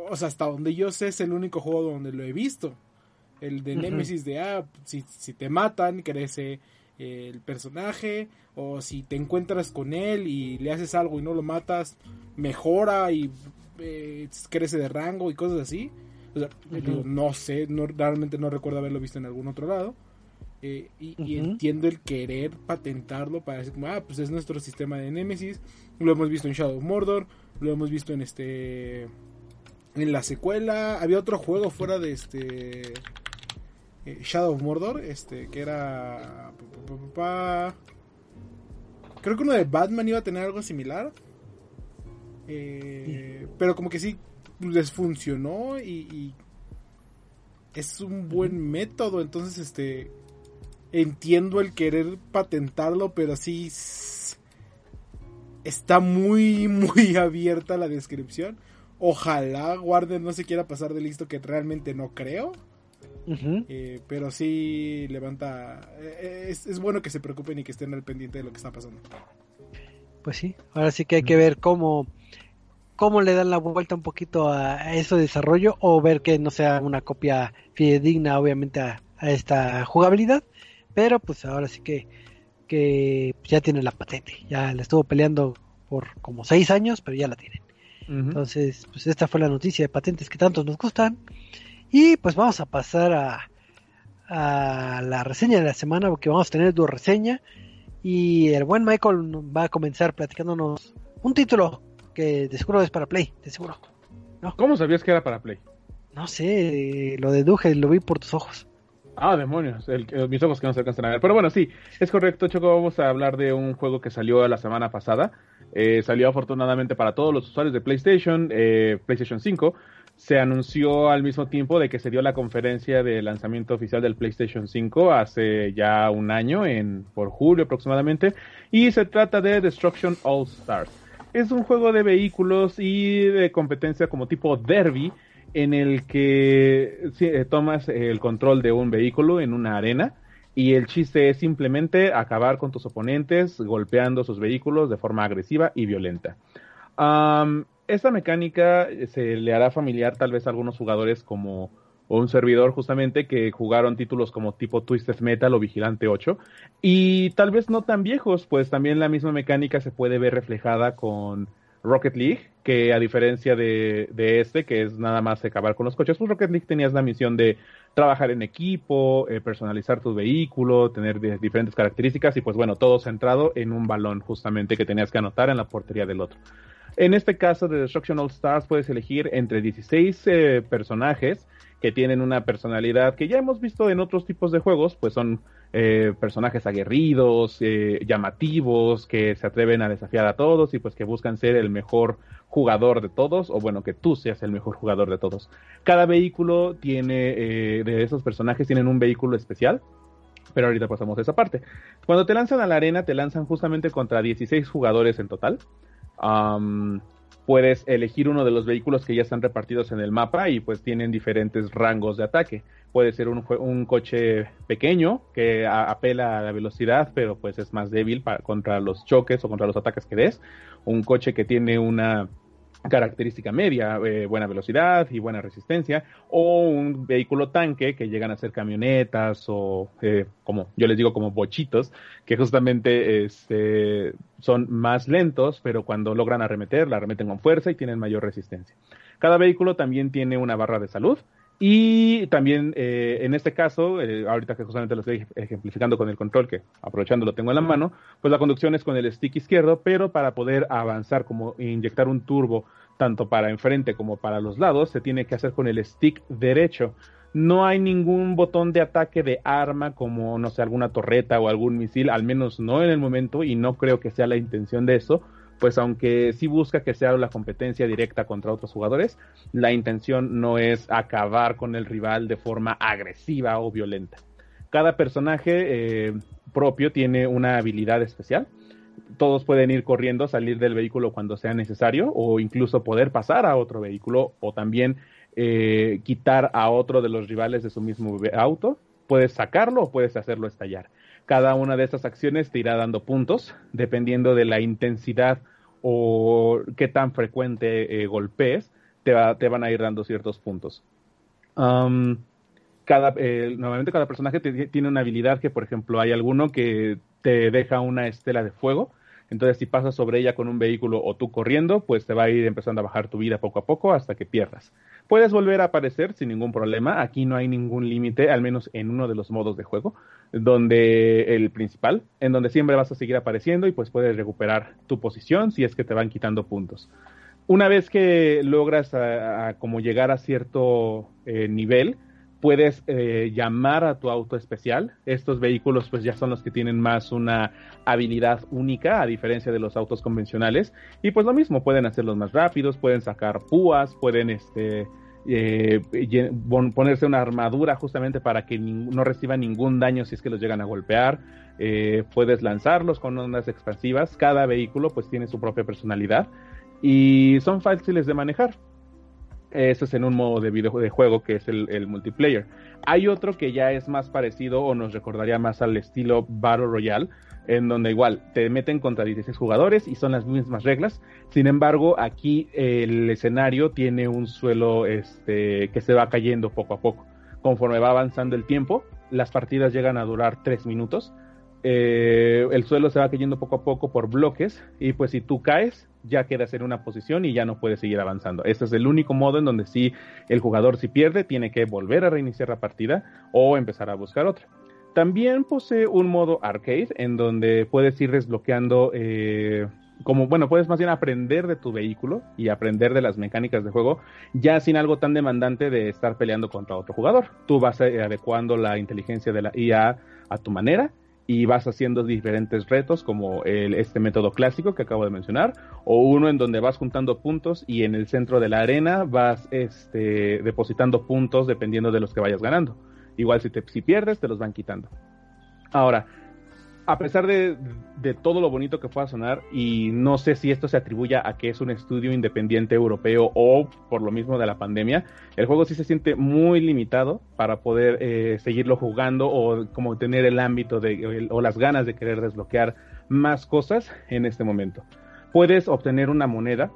o sea, hasta donde yo sé, es el único juego donde lo he visto. El de Nemesis de, ah, si, si te matan, crece el personaje o si te encuentras con él y le haces algo y no lo matas, mejora y eh, crece de rango y cosas así. no sé, no, realmente no recuerdo haberlo visto en algún otro lado. Eh, y, entiendo el querer patentarlo para decir, ah, pues es nuestro sistema de Nemesis. Lo hemos visto en Shadow of Mordor, lo hemos visto en este. En la secuela, había otro juego fuera de este. Eh, Shadow of Mordor, este, que era. Creo que uno de Batman iba a tener algo similar. Eh, pero como que sí les funcionó y, es un buen método. Entonces, este. entiendo el querer patentarlo, pero sí está muy, muy abierta la descripción. Ojalá Warner no se quiera pasar de listo, que realmente no creo. Eh, pero sí levanta. Eh, es, es, bueno que se preocupen y que estén al pendiente de lo que está pasando. Pues sí, ahora sí que hay que ver cómo, cómo le dan la vuelta un poquito a, ese desarrollo o ver que no sea una copia fidedigna, obviamente, a, esta jugabilidad. Pero pues ahora sí que, que ya tiene la patente. Ya la estuvo peleando por como seis años, pero ya la tienen. Entonces, pues esta fue la noticia de patentes que tanto nos gustan. Y pues vamos a pasar a, a la reseña de la semana, porque vamos a tener dos reseña. Y el buen Michael va a comenzar platicándonos un título que de seguro es para Play, de seguro. ¿Cómo sabías que era para Play? No sé, lo deduje, lo vi por tus ojos. Ah, demonios, mis ojos que no se alcanzan a ver. Pero bueno, sí, es correcto, Choco. Vamos a hablar de un juego que salió la semana pasada. Eh, salió afortunadamente para todos los usuarios de PlayStation, eh, PlayStation 5 se anunció al mismo tiempo de que se dio la conferencia de lanzamiento oficial del PlayStation 5 hace ya un año, en por julio aproximadamente, y se trata de Destruction All Stars. Es un juego de vehículos y de competencia como tipo derby, en el que eh, tomas el control de un vehículo en una arena y el chiste es simplemente acabar con tus oponentes golpeando sus vehículos de forma agresiva y violenta esta mecánica se le hará familiar tal vez a algunos jugadores como un servidor justamente que jugaron títulos como tipo Twisted Metal o Vigilante 8 y tal vez no tan viejos, pues también la misma mecánica se puede ver reflejada con Rocket League, que a diferencia de, este, que es nada más acabar con los coches, pues Rocket League tenías la misión de trabajar en equipo, eh, personalizar tu vehículo, tener diferentes características y pues bueno, todo centrado en un balón justamente que tenías que anotar en la portería del otro. En este caso de Destruction All Stars puedes elegir entre 16 eh, personajes que tienen una personalidad que ya hemos visto en otros tipos de juegos, pues son eh, personajes aguerridos, eh, llamativos, que se atreven a desafiar a todos y pues que buscan ser el mejor jugador de todos, o bueno, que tú seas el mejor jugador de todos. Cada vehículo tiene, de esos personajes tienen un vehículo especial, pero ahorita pasamos a esa parte. Cuando te lanzan a la arena, te lanzan justamente contra 16 jugadores en total puedes elegir uno de los vehículos que ya están repartidos en el mapa y pues tienen diferentes rangos de ataque. Puede ser un, un coche pequeño que apela a la velocidad, pero pues es más débil para, contra los choques o contra los ataques que des. Un coche que tiene una característica media, eh, buena velocidad y buena resistencia, o un vehículo tanque que llegan a ser camionetas o eh, como yo les digo como bochitos, que justamente este, son más lentos, pero cuando logran arremeter, la arremeten con fuerza y tienen mayor resistencia. Cada vehículo también tiene una barra de salud, y también eh, en este caso, ahorita que justamente lo estoy ejemplificando con el control, que aprovechando lo tengo en la mano, pues la conducción es con el stick izquierdo, pero para poder avanzar, como inyectar un turbo tanto para enfrente como para los lados, se tiene que hacer con el stick derecho. No hay ningún botón de ataque de arma como, no sé, alguna torreta o algún misil, al menos no en el momento, y no creo que sea la intención de eso, pues aunque sí busca que sea la competencia directa contra otros jugadores, la intención no es acabar con el rival de forma agresiva o violenta. Cada personaje eh, propio tiene una habilidad especial todos pueden ir corriendo, salir del vehículo cuando sea necesario o incluso poder pasar a otro vehículo o también eh, quitar a otro de los rivales de su mismo auto. Puedes sacarlo o puedes hacerlo estallar. Cada una de estas acciones te irá dando puntos dependiendo de la intensidad o qué tan frecuente eh, golpees, te, te, van a ir dando ciertos puntos. cada, eh, normalmente cada personaje tiene una habilidad que, por ejemplo, hay alguno que te deja una estela de fuego. Entonces, si pasas sobre ella con un vehículo o tú corriendo, pues te va a ir empezando a bajar tu vida poco a poco hasta que pierdas. Puedes volver a aparecer sin ningún problema. Aquí no hay ningún límite, al menos en uno de los modos de juego, donde el principal, en donde siempre vas a seguir apareciendo y pues puedes recuperar tu posición si es que te van quitando puntos. Una vez que logras como llegar a cierto eh, nivel, puedes eh, llamar a tu auto especial. Estos vehículos pues ya son los que tienen más una habilidad única a diferencia de los autos convencionales y pues lo mismo, pueden hacerlos más rápidos, pueden sacar púas, pueden este eh, ponerse una armadura justamente para que no reciban ningún daño si es que los llegan a golpear. Eh, puedes lanzarlos con ondas expansivas. Cada vehículo pues tiene su propia personalidad y son fáciles de manejar. Eso es en un modo de videojuego que es el, multiplayer. Hay otro que ya es más parecido o nos recordaría más al estilo Battle Royale, en donde igual te meten contra 16 jugadores y son las mismas reglas. Sin embargo, aquí el escenario tiene un suelo este, que se va cayendo poco a poco. Conforme va avanzando el tiempo, las partidas llegan a durar 3 minutos eh, el suelo se va cayendo poco a poco por bloques y pues si tú caes ya quedas en una posición y ya no puedes seguir avanzando. Este es el único modo en donde si el jugador si pierde tiene que volver a reiniciar la partida o empezar a buscar otra. También posee un modo arcade en donde puedes ir desbloqueando eh, como bueno, puedes más bien aprender de tu vehículo y aprender de las mecánicas de juego, ya sin algo tan demandante de estar peleando contra otro jugador. Tú vas eh, adecuando la inteligencia de la IA a tu manera y vas haciendo diferentes retos como el, este método clásico que acabo de mencionar o uno en donde vas juntando puntos y en el centro de la arena vas este, depositando puntos dependiendo de los que vayas ganando. Igual si, te, si pierdes te los van quitando. Ahora, a pesar de, todo lo bonito que pueda sonar, y no sé si esto se atribuya a que es un estudio independiente europeo o por lo mismo de la pandemia, el juego sí se siente muy limitado para poder eh, seguirlo jugando o como tener el ámbito de, o las ganas de querer desbloquear más cosas en este momento. Puedes obtener una moneda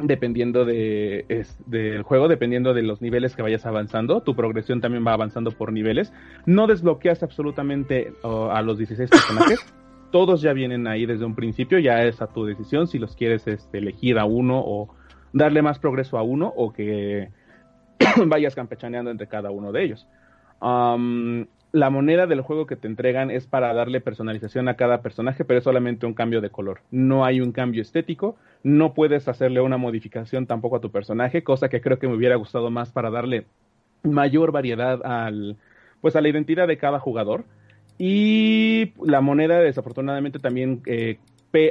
dependiendo de, del juego, dependiendo de los niveles que vayas avanzando. Tu progresión también va avanzando por niveles. No desbloqueas absolutamente uh, a los 16 personajes. Todos ya vienen ahí desde un principio, ya es a tu decisión si los quieres este, elegir a uno o darle más progreso a uno o que vayas campechaneando entre cada uno de ellos. Um, la moneda del juego que te entregan es para darle personalización a cada personaje, pero es solamente un cambio de color. No hay un cambio estético, no puedes hacerle una modificación tampoco a tu personaje, cosa que creo que me hubiera gustado más para darle mayor variedad al, pues a la identidad de cada jugador. Y la moneda desafortunadamente también eh,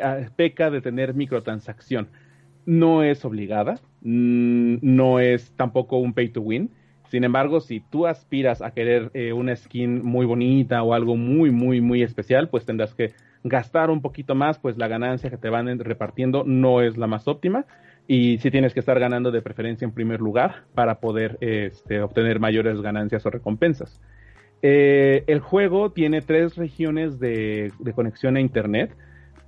ah, peca de tener microtransacción. No es obligada, mm, no es tampoco un pay to win sin embargo, si tú aspiras a querer eh, una skin muy bonita o algo muy, muy, muy especial, pues tendrás que gastar un poquito más, pues la ganancia que te van repartiendo no es la más óptima y sí tienes que estar ganando de preferencia en primer lugar para poder este, obtener mayores ganancias o recompensas. Eh, el juego tiene tres regiones de conexión a Internet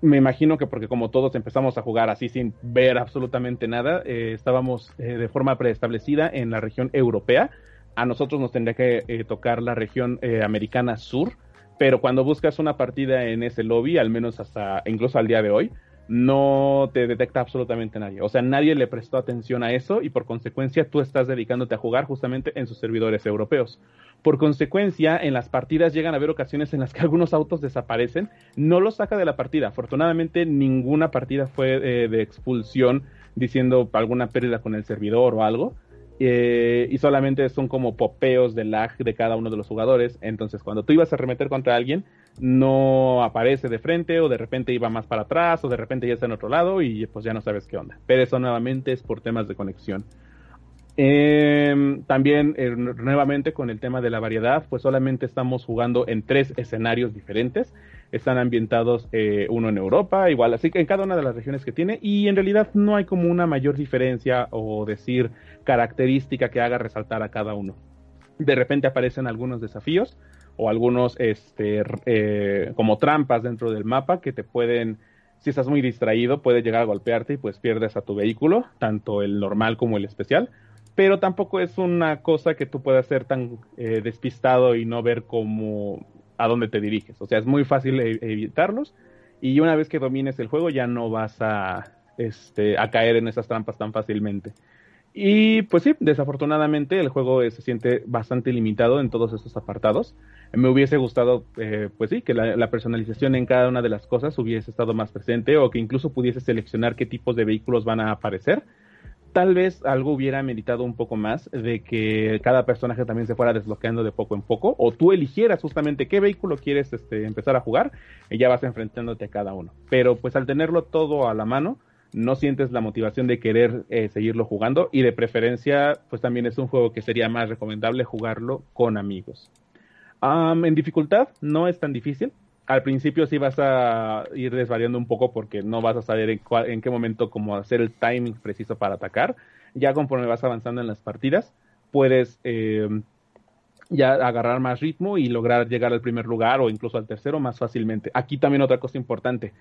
me imagino que porque como todos empezamos a jugar así sin ver absolutamente nada, eh, estábamos eh, de forma preestablecida en la región europea. A nosotros nos tendría que eh, tocar la región americana sur, pero cuando buscas una partida en ese lobby, al menos hasta incluso al día de hoy, no te detecta absolutamente nadie. O sea, nadie le prestó atención a eso y por consecuencia tú estás dedicándote a jugar justamente en sus servidores europeos. Por consecuencia, en las partidas llegan a haber ocasiones en las que algunos autos desaparecen, no los saca de la partida. Afortunadamente, ninguna partida fue eh, de expulsión diciendo alguna pérdida con el servidor o algo. Eh, y solamente son como popeos de lag de cada uno de los jugadores. Entonces, cuando tú ibas a remeter contra alguien, no aparece de frente o de repente iba más para atrás o de repente ya está en otro lado y pues ya no sabes qué onda. Pero eso nuevamente es por temas de conexión. Em, también eh, nuevamente con el tema de la variedad, pues solamente estamos jugando en tres escenarios diferentes. Están ambientados eh, uno en Europa, igual así que en cada una de las regiones que tiene y en realidad no hay como una mayor diferencia o decir característica que haga resaltar a cada uno. De repente aparecen algunos desafíos o algunos este, eh, como trampas dentro del mapa que te pueden, si estás muy distraído, puede llegar a golpearte y pues pierdes a tu vehículo, tanto el normal como el especial. Pero tampoco es una cosa que tú puedas ser tan eh, despistado y no ver cómo a dónde te diriges. O sea, es muy fácil e-, evitarlos y una vez que domines el juego ya no vas a, este, a caer en esas trampas tan fácilmente. Y pues sí, desafortunadamente el juego se siente bastante limitado en todos estos apartados. Me hubiese gustado, eh, pues sí, que la, personalización en cada una de las cosas hubiese estado más presente o que incluso pudiese seleccionar qué tipos de vehículos van a aparecer. Tal vez algo hubiera meditado un poco más de que cada personaje también se fuera desbloqueando de poco en poco o tú eligieras justamente qué vehículo quieres este, empezar a jugar y ya vas enfrentándote a cada uno. Pero pues al tenerlo todo a la mano, no sientes la motivación de querer eh, seguirlo jugando y de preferencia, pues también es un juego que sería más recomendable jugarlo con amigos. en dificultad no es tan difícil. Al principio sí vas a ir desvariando un poco porque no vas a saber en, en qué momento como hacer el timing preciso para atacar. Ya conforme vas avanzando en las partidas, puedes eh, ya agarrar más ritmo y lograr llegar al primer lugar o incluso al tercero más fácilmente. Aquí también otra cosa importante.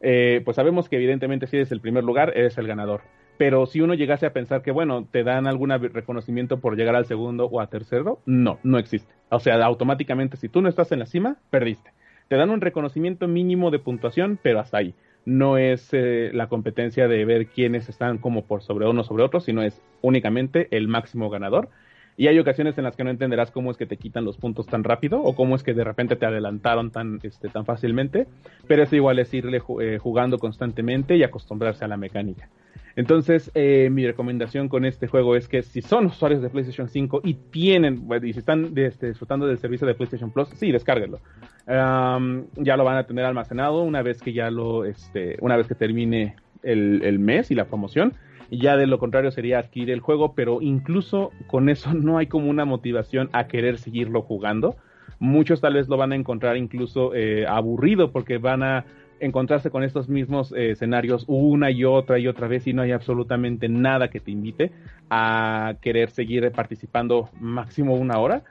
Eh, pues sabemos que evidentemente si eres el primer lugar, eres el ganador. Pero si uno llegase a pensar que, bueno, te dan algún reconocimiento por llegar al segundo o a tercero, no, no existe. O sea, automáticamente si tú no estás en la cima, perdiste. Te dan un reconocimiento mínimo de puntuación, pero hasta ahí. No es eh, la competencia de ver quiénes están como por sobre uno sobre otro, sino es únicamente el máximo ganador y hay ocasiones en las que no entenderás cómo es que te quitan los puntos tan rápido o cómo es que de repente te adelantaron tan, este, tan fácilmente, pero eso igual es irle eh, jugando constantemente y acostumbrarse a la mecánica. Entonces, eh, mi recomendación con este juego es que si son usuarios de PlayStation 5 y tienen, y si están este, disfrutando del servicio de PlayStation Plus, sí, descárguenlo. ya lo van a tener almacenado una vez que ya lo, este, una vez que termine el mes y la promoción ya de lo contrario sería adquirir el juego, pero incluso con eso no hay como una motivación a querer seguirlo jugando. Muchos tal vez lo van a encontrar incluso eh, aburrido porque van a encontrarse con estos mismos eh, escenarios una y otra y otra vez y no hay absolutamente nada que te invite a querer seguir participando máximo una hora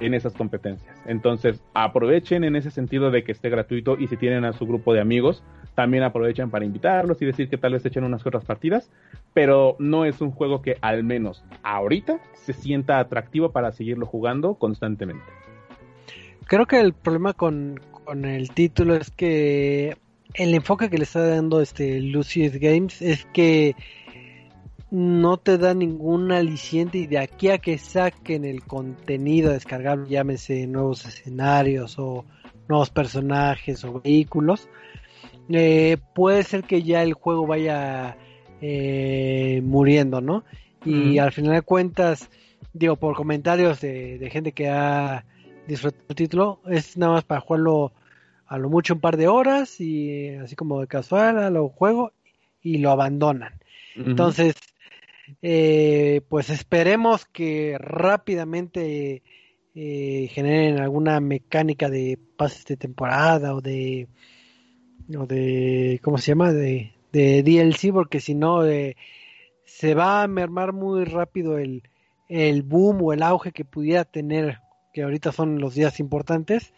en esas competencias. Entonces, aprovechen en ese sentido de que esté gratuito y si tienen a su grupo de amigos, también aprovechen para invitarlos y decir que tal vez echen unas otras partidas, pero no es un juego que al menos ahorita se sienta atractivo para seguirlo jugando constantemente. Creo que el problema con, con el título es que el enfoque que le está dando este Lucius Games es que no te da ningún aliciente y de aquí a que saquen el contenido descargable, llámese nuevos escenarios o nuevos personajes o vehículos, eh, puede ser que ya el juego vaya eh, muriendo, ¿no? Y al final de cuentas, digo, por comentarios de, gente que ha disfrutado el título, es nada más para jugarlo a lo mucho un par de horas y así como de casual a lo juego y lo abandonan. Entonces, eh, pues esperemos que rápidamente eh, generen alguna mecánica de pases de temporada o de o de cómo se llama de, de DLC porque si no eh, se va a mermar muy rápido el, el boom o el auge que pudiera tener que ahorita son los días importantes.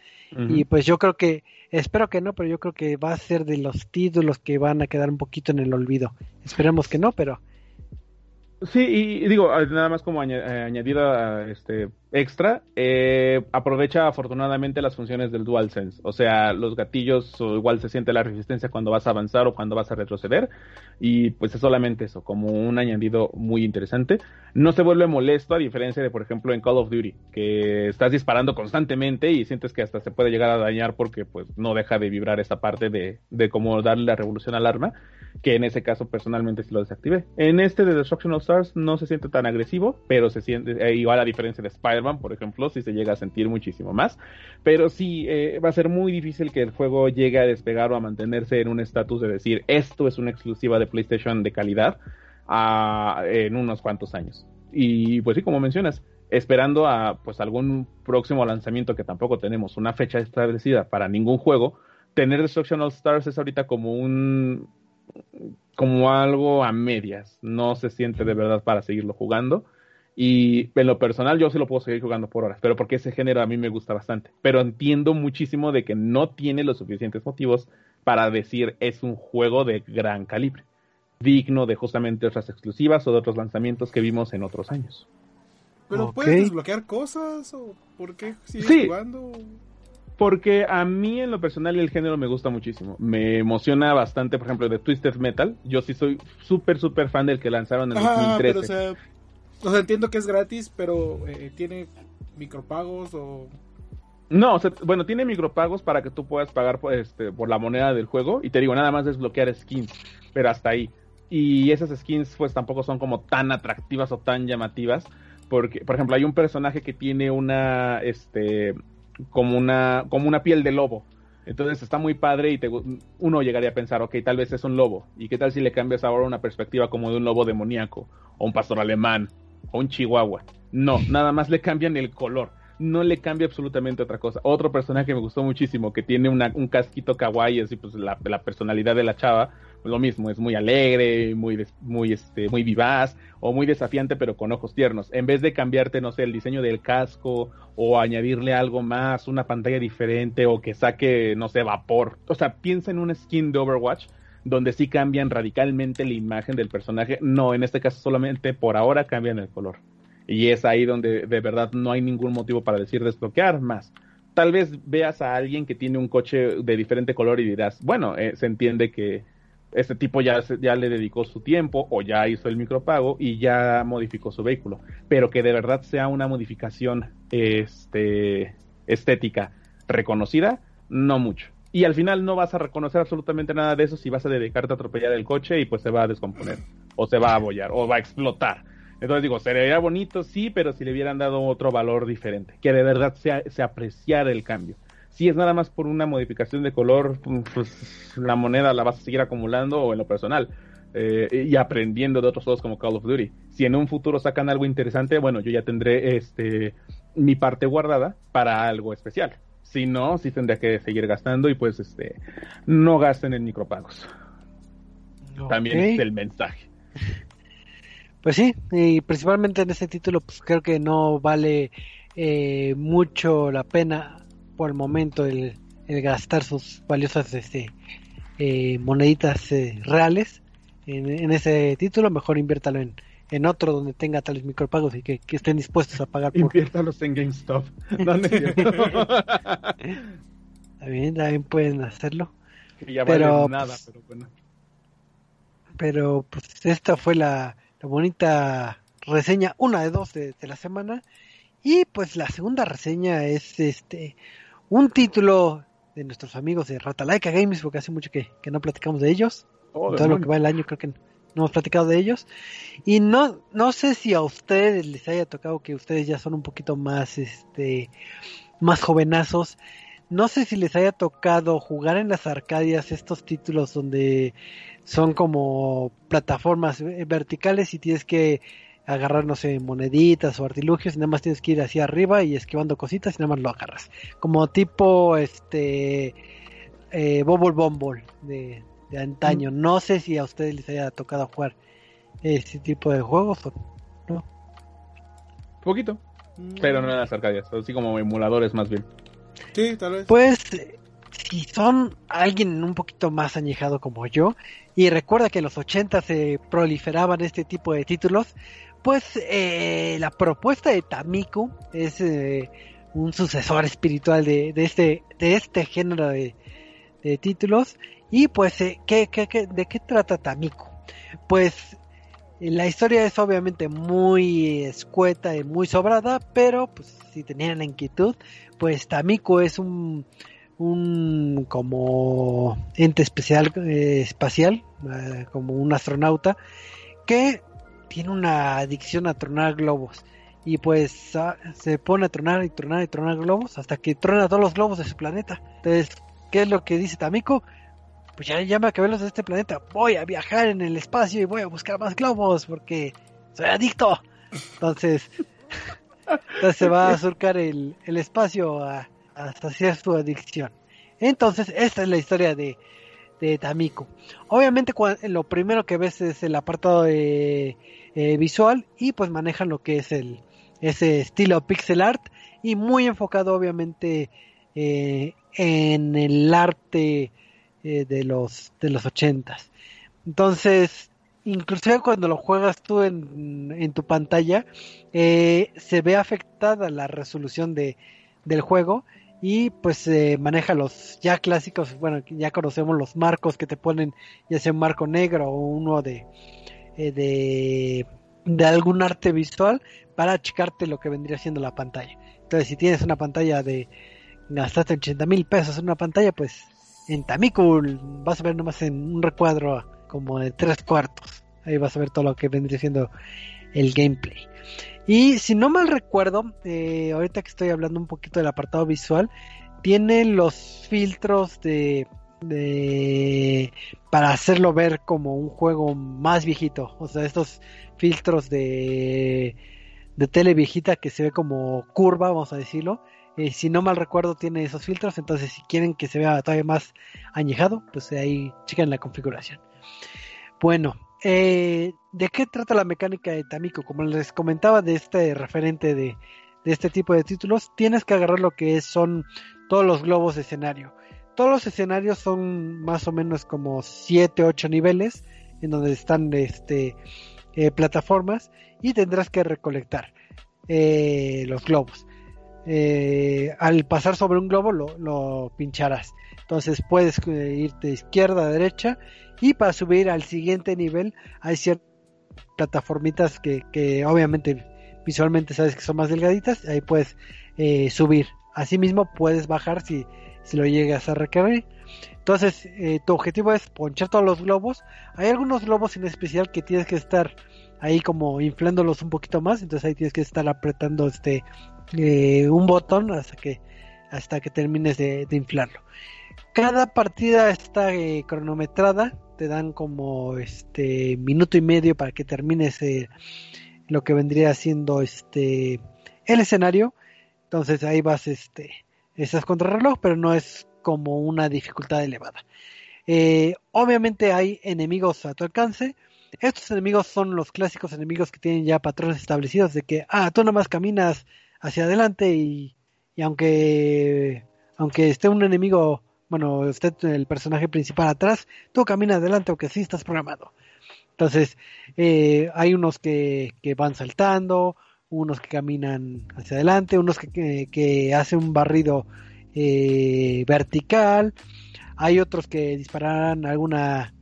Y pues yo creo que espero que no pero yo creo que va a ser de los títulos que van a quedar un poquito en el olvido. Esperemos que no pero Sí, y, digo, nada más como eh, añadida este, extra, eh, aprovecha afortunadamente las funciones del DualSense. O sea, los gatillos igual se siente la resistencia cuando vas a avanzar o cuando vas a retroceder. Y pues es solamente eso, como un añadido muy interesante. No se vuelve molesto a diferencia de, por ejemplo, en Call of Duty, que estás disparando constantemente y sientes que hasta se puede llegar a dañar porque pues no deja de vibrar esa parte de, de cómo darle la revolución al arma que en ese caso personalmente sí lo desactivé. En este de Destruction of Stars no se siente tan agresivo, pero se siente eh, igual a diferencia de Spider-Man, por ejemplo, sí se llega a sentir muchísimo más. Pero sí, eh, va a ser muy difícil que el juego llegue a despegar o a mantenerse en un estatus de decir esto es una exclusiva de PlayStation de calidad en unos cuantos años. Y pues sí, como mencionas, esperando a pues algún próximo lanzamiento que tampoco tenemos una fecha establecida para ningún juego, tener Destruction All Stars es ahorita como un como algo a medias, no se siente de verdad para seguirlo jugando. Y en lo personal yo sí lo puedo seguir jugando por horas, pero porque ese género a mí me gusta bastante. Pero entiendo muchísimo de que no tiene los suficientes motivos para decir es un juego de gran calibre, digno de justamente otras exclusivas o de otros lanzamientos que vimos en otros años. Pero puedes desbloquear cosas o por qué sigues jugando porque a mí en lo personal el género me gusta muchísimo. Me emociona bastante, por ejemplo, de Twisted Metal. Yo sí soy súper, súper fan del que lanzaron en el 2013. o, sea, o sea, entiendo que es gratis, pero eh, tiene micropagos o... No, o sea, bueno, tiene micropagos para que tú puedas pagar por, este, por la moneda del juego. Y te digo, nada más desbloquear skins, pero hasta ahí. Y esas skins pues tampoco son como tan atractivas o tan llamativas. Porque, por ejemplo, hay un personaje que tiene una, este, como una, como una piel de lobo. Entonces está muy padre y te, uno llegaría a pensar, ok, tal vez es un lobo. ¿Y qué tal si le cambias ahora una perspectiva como de un lobo demoníaco? O un pastor alemán, o un chihuahua. No, nada más le cambian el color. No le cambia absolutamente otra cosa. Otro personaje me gustó muchísimo, que tiene un casquito kawaii, así pues la, la personalidad de la chava, lo mismo, es muy alegre, muy, muy, este, muy vivaz o muy desafiante, pero con ojos tiernos. En vez de cambiarte, no sé, el diseño del casco o añadirle algo más, una pantalla diferente o que saque, no sé, vapor. O sea, piensa en un skin de Overwatch donde sí cambian radicalmente la imagen del personaje. No, en este caso solamente por ahora cambian el color. Y es ahí donde de verdad no hay ningún motivo para decir desbloquear más tal vez veas a alguien que tiene un coche de diferente color y dirás, bueno, eh, se entiende que este tipo ya, ya le dedicó su tiempo o ya hizo el micropago y ya modificó su vehículo, pero que de verdad sea una modificación este, estética reconocida, no mucho. Y al final no vas a reconocer absolutamente nada de eso si vas a dedicarte a atropellar el coche y pues se va a descomponer, o se va a abollar, o va a explotar. Entonces digo, sería bonito, sí, pero si le hubieran dado otro valor diferente, que de verdad se, se apreciara el cambio si es nada más por una modificación de color, pues la moneda la vas a seguir acumulando o en lo personal. Eh, y aprendiendo de otros juegos como Call of Duty. Si en un futuro sacan algo interesante, bueno, yo ya tendré este mi parte guardada para algo especial. Si no, sí tendría que seguir gastando y pues este no gasten en micropagos. También es el mensaje. Pues sí, y principalmente en este título, pues creo que no vale eh, mucho la pena por el momento el, gastar sus valiosas este, eh, moneditas eh, reales en, ese título, mejor inviértalo en, en otro donde tenga tales micropagos y que, estén dispuestos a pagar por... Inviértalos en GameStop. también, también pueden hacerlo. pero, nada, pues, pero bueno. Pero pues esta fue la, bonita reseña, una de dos de, de la semana. Y pues la segunda reseña es este un título de nuestros amigos de Ratalaika Games, porque hace mucho que, no platicamos de ellos. Oh, todo lo que va el año creo que no hemos platicado de ellos. Y no, no sé si a ustedes les haya tocado que ustedes ya son un poquito más, este, más jovenazos. No sé si les haya tocado jugar en las Arcadias estos títulos donde son como plataformas verticales y tienes que agarrar, no sé, moneditas o artilugios, y nada más tienes que ir hacia arriba y esquivando cositas y nada más lo agarras. Como tipo, este, eh, Bubble Bumble de, de antaño. Mm. No sé si a ustedes les haya tocado jugar ese tipo de juegos o no. Poquito, mm. pero no en las arcadias, así como emuladores más bien. Sí, tal vez. Pues si son alguien un poquito más añejado como yo y recuerda que en los 80 se proliferaban este tipo de títulos, pues eh, la propuesta de Tamiko es eh, un sucesor espiritual de, este, de este género de, títulos. Y pues, eh, ¿qué, de qué trata Tamiko? Pues la historia es obviamente muy escueta y muy sobrada, pero pues si tenían la inquietud, pues Tamiko es un, un como ente especial espacial, como un astronauta, que tiene una adicción a tronar globos. Y pues ah, se pone a tronar y tronar y tronar globos hasta que trona todos los globos de su planeta. Entonces, ¿qué es lo que dice Tamiko? Pues ya, ya me acabé los de este planeta. Voy a viajar en el espacio y voy a buscar más globos porque soy adicto. Entonces, entonces se va a surcar el, el espacio a, hasta hacer su adicción. Entonces, esta es la historia de, de Tamiko. Obviamente, lo primero que ves es el apartado de eh, visual y pues manejan lo que es el ese estilo pixel art y muy enfocado obviamente eh, en el arte eh, de los de los ochentas entonces inclusive cuando lo juegas tú en, en tu pantalla se ve afectada la resolución de, del juego y pues maneja los ya clásicos bueno ya conocemos los marcos que te ponen ya sea un marco negro o uno de eh, de, de algún arte visual para achicarte lo que vendría siendo la pantalla. Entonces, si tienes una pantalla de gastaste 80 mil pesos en una pantalla, pues en Tamiko vas a ver nomás en un recuadro como de tres cuartos. Ahí vas a ver todo lo que vendría siendo el gameplay. Y si no mal recuerdo, eh, ahorita que estoy hablando un poquito del apartado visual, tiene los filtros de, para hacerlo ver como un juego más viejito. O sea, estos filtros de, de tele viejita que se ve como curva, vamos a decirlo. Eh, si no mal recuerdo, tiene esos filtros. Entonces, si quieren que se vea todavía más añejado, pues ahí chequen la configuración. Bueno, eh, ¿de qué trata la mecánica de Tamiko? Como les comentaba de este referente de, este tipo de títulos, tienes que agarrar lo que son todos los globos de escenario. Todos los escenarios son más o menos como 7, 8 niveles en donde están este, eh, plataformas y tendrás que recolectar eh, los globos. Eh, al pasar sobre un globo lo, lo pincharás. Entonces puedes irte de izquierda a derecha y para subir al siguiente nivel hay ciertas plataformitas que, obviamente visualmente sabes que son más delgaditas, ahí puedes subir. Asimismo puedes bajar si, si lo llegas a requerir. Entonces, eh, tu objetivo es ponchar todos los globos. Hay algunos globos en especial que tienes que estar ahí como inflándolos un poquito más. Entonces ahí tienes que estar apretando este eh, un botón hasta que hasta que termines de, inflarlo. Cada partida está eh, cronometrada. Te dan como este minuto y medio para que termines lo que vendría siendo este el escenario. Entonces ahí vas este estás contra reloj, pero no es como una dificultad elevada. Eh, obviamente hay enemigos a tu alcance. Estos enemigos son los clásicos enemigos que tienen ya patrones establecidos de que, ah, tú nomás caminas hacia adelante y, aunque, aunque esté un enemigo, bueno, esté el personaje principal atrás, tú caminas adelante aunque sí estás programado. Entonces, eh, hay unos que, que van saltando, unos que caminan hacia adelante, unos que, que, hacen un barrido eh, vertical, hay otros que dispararán alguna,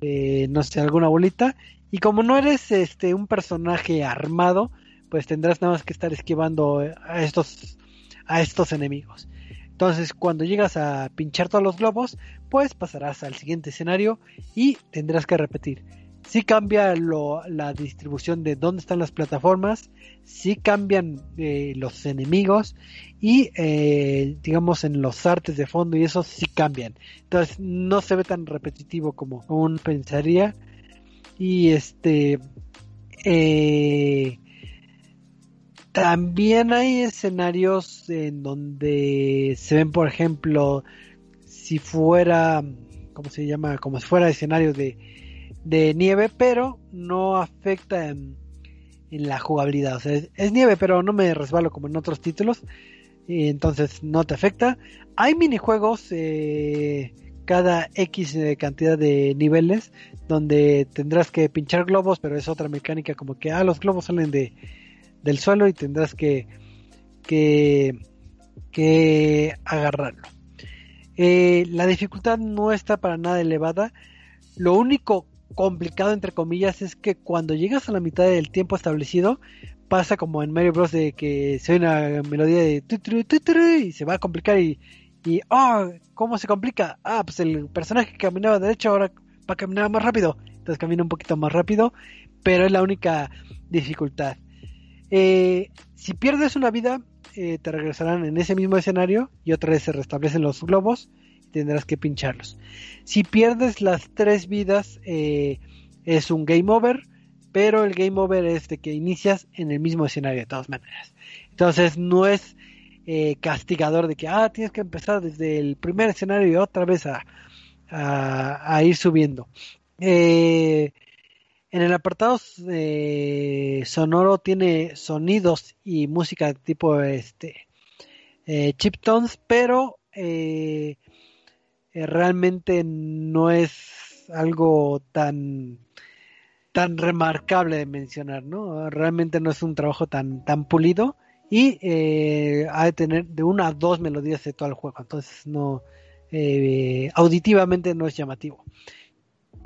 eh, no sé, alguna bolita, y como no eres este un personaje armado, pues tendrás nada más que estar esquivando a estos, a estos enemigos. Entonces, cuando llegas a pinchar todos los globos, pues pasarás al siguiente escenario y tendrás que repetir sí cambia la distribución de dónde están las plataformas, sí cambian eh, los enemigos y eh, digamos en los artes de fondo y eso sí cambian. Entonces no se ve tan repetitivo como uno pensaría. Y este eh, también hay escenarios en donde se ven, por ejemplo, si fuera, ¿cómo se llama? Como si fuera escenario de de nieve, pero no afecta en, la jugabilidad. O sea, es, nieve, pero no me resbalo como en otros títulos. Y entonces no te afecta. Hay minijuegos eh, cada X eh, cantidad de niveles donde tendrás que pinchar globos, pero es otra mecánica como que ah, los globos salen de, del suelo y tendrás que, que, que agarrarlo. Eh, la dificultad no está para nada elevada. Lo único complicado entre comillas es que cuando llegas a la mitad del tiempo establecido pasa como en Mario Bros de que se oye una melodía de y se va a complicar y y oh, ¿cómo se complica? Ah, pues el personaje que caminaba derecho ahora va a caminar más rápido. Entonces camina un poquito más rápido, pero es la única dificultad. Eh, si pierdes una vida, eh, te regresarán en ese mismo escenario y otra vez se restablecen los globos tendrás que pincharlos. Si pierdes las tres vidas, eh, es un game over, pero el game over es de que inicias en el mismo escenario de todas maneras. Entonces no es eh, castigador de que, ah, tienes que empezar desde el primer escenario y otra vez a, a, ir subiendo. Eh, en el apartado sonoro tiene sonidos y música tipo este chip tones, pero eh, realmente no es algo tan tan remarcable de mencionar, ¿no? Realmente no es un trabajo tan tan pulido y eh, ha de tener de una a dos melodías de todo el juego, entonces no eh, auditivamente no es llamativo.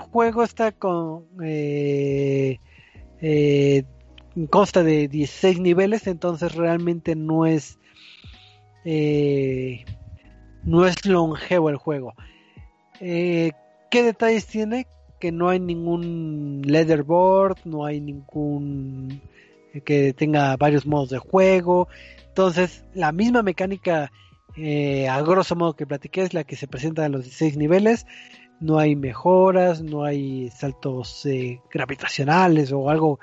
Juego está con consta de 16 niveles, entonces realmente no es no es longevo el juego. Eh, ¿Qué detalles tiene? Que no hay ningún leaderboard, no hay ningún eh, que tenga varios modos de juego. Entonces, la misma mecánica eh, a grosso modo que platiqué, es la que se presenta en los 16 niveles. No hay mejoras, no hay saltos eh, gravitacionales o algo,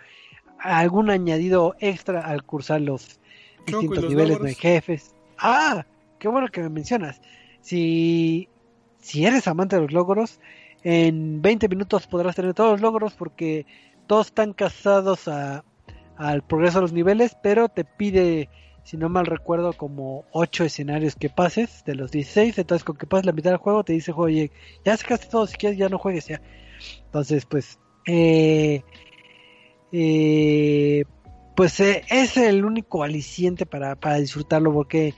algún añadido extra al cursar los distintos niveles de jefes. Ah, qué bueno que me mencionas. Si, si eres amante de los logros, en 20 minutos podrás tener todos los logros porque todos están casados a, al progreso de los niveles, pero te pide, si no mal recuerdo, como 8 escenarios que pases de los 16. Entonces, con que pases la mitad del juego, te dice, oye, ya sacaste todo, si quieres ya no juegues ya. Entonces, pues, eh, eh, pues eh, es el único aliciente para, para disfrutarlo porque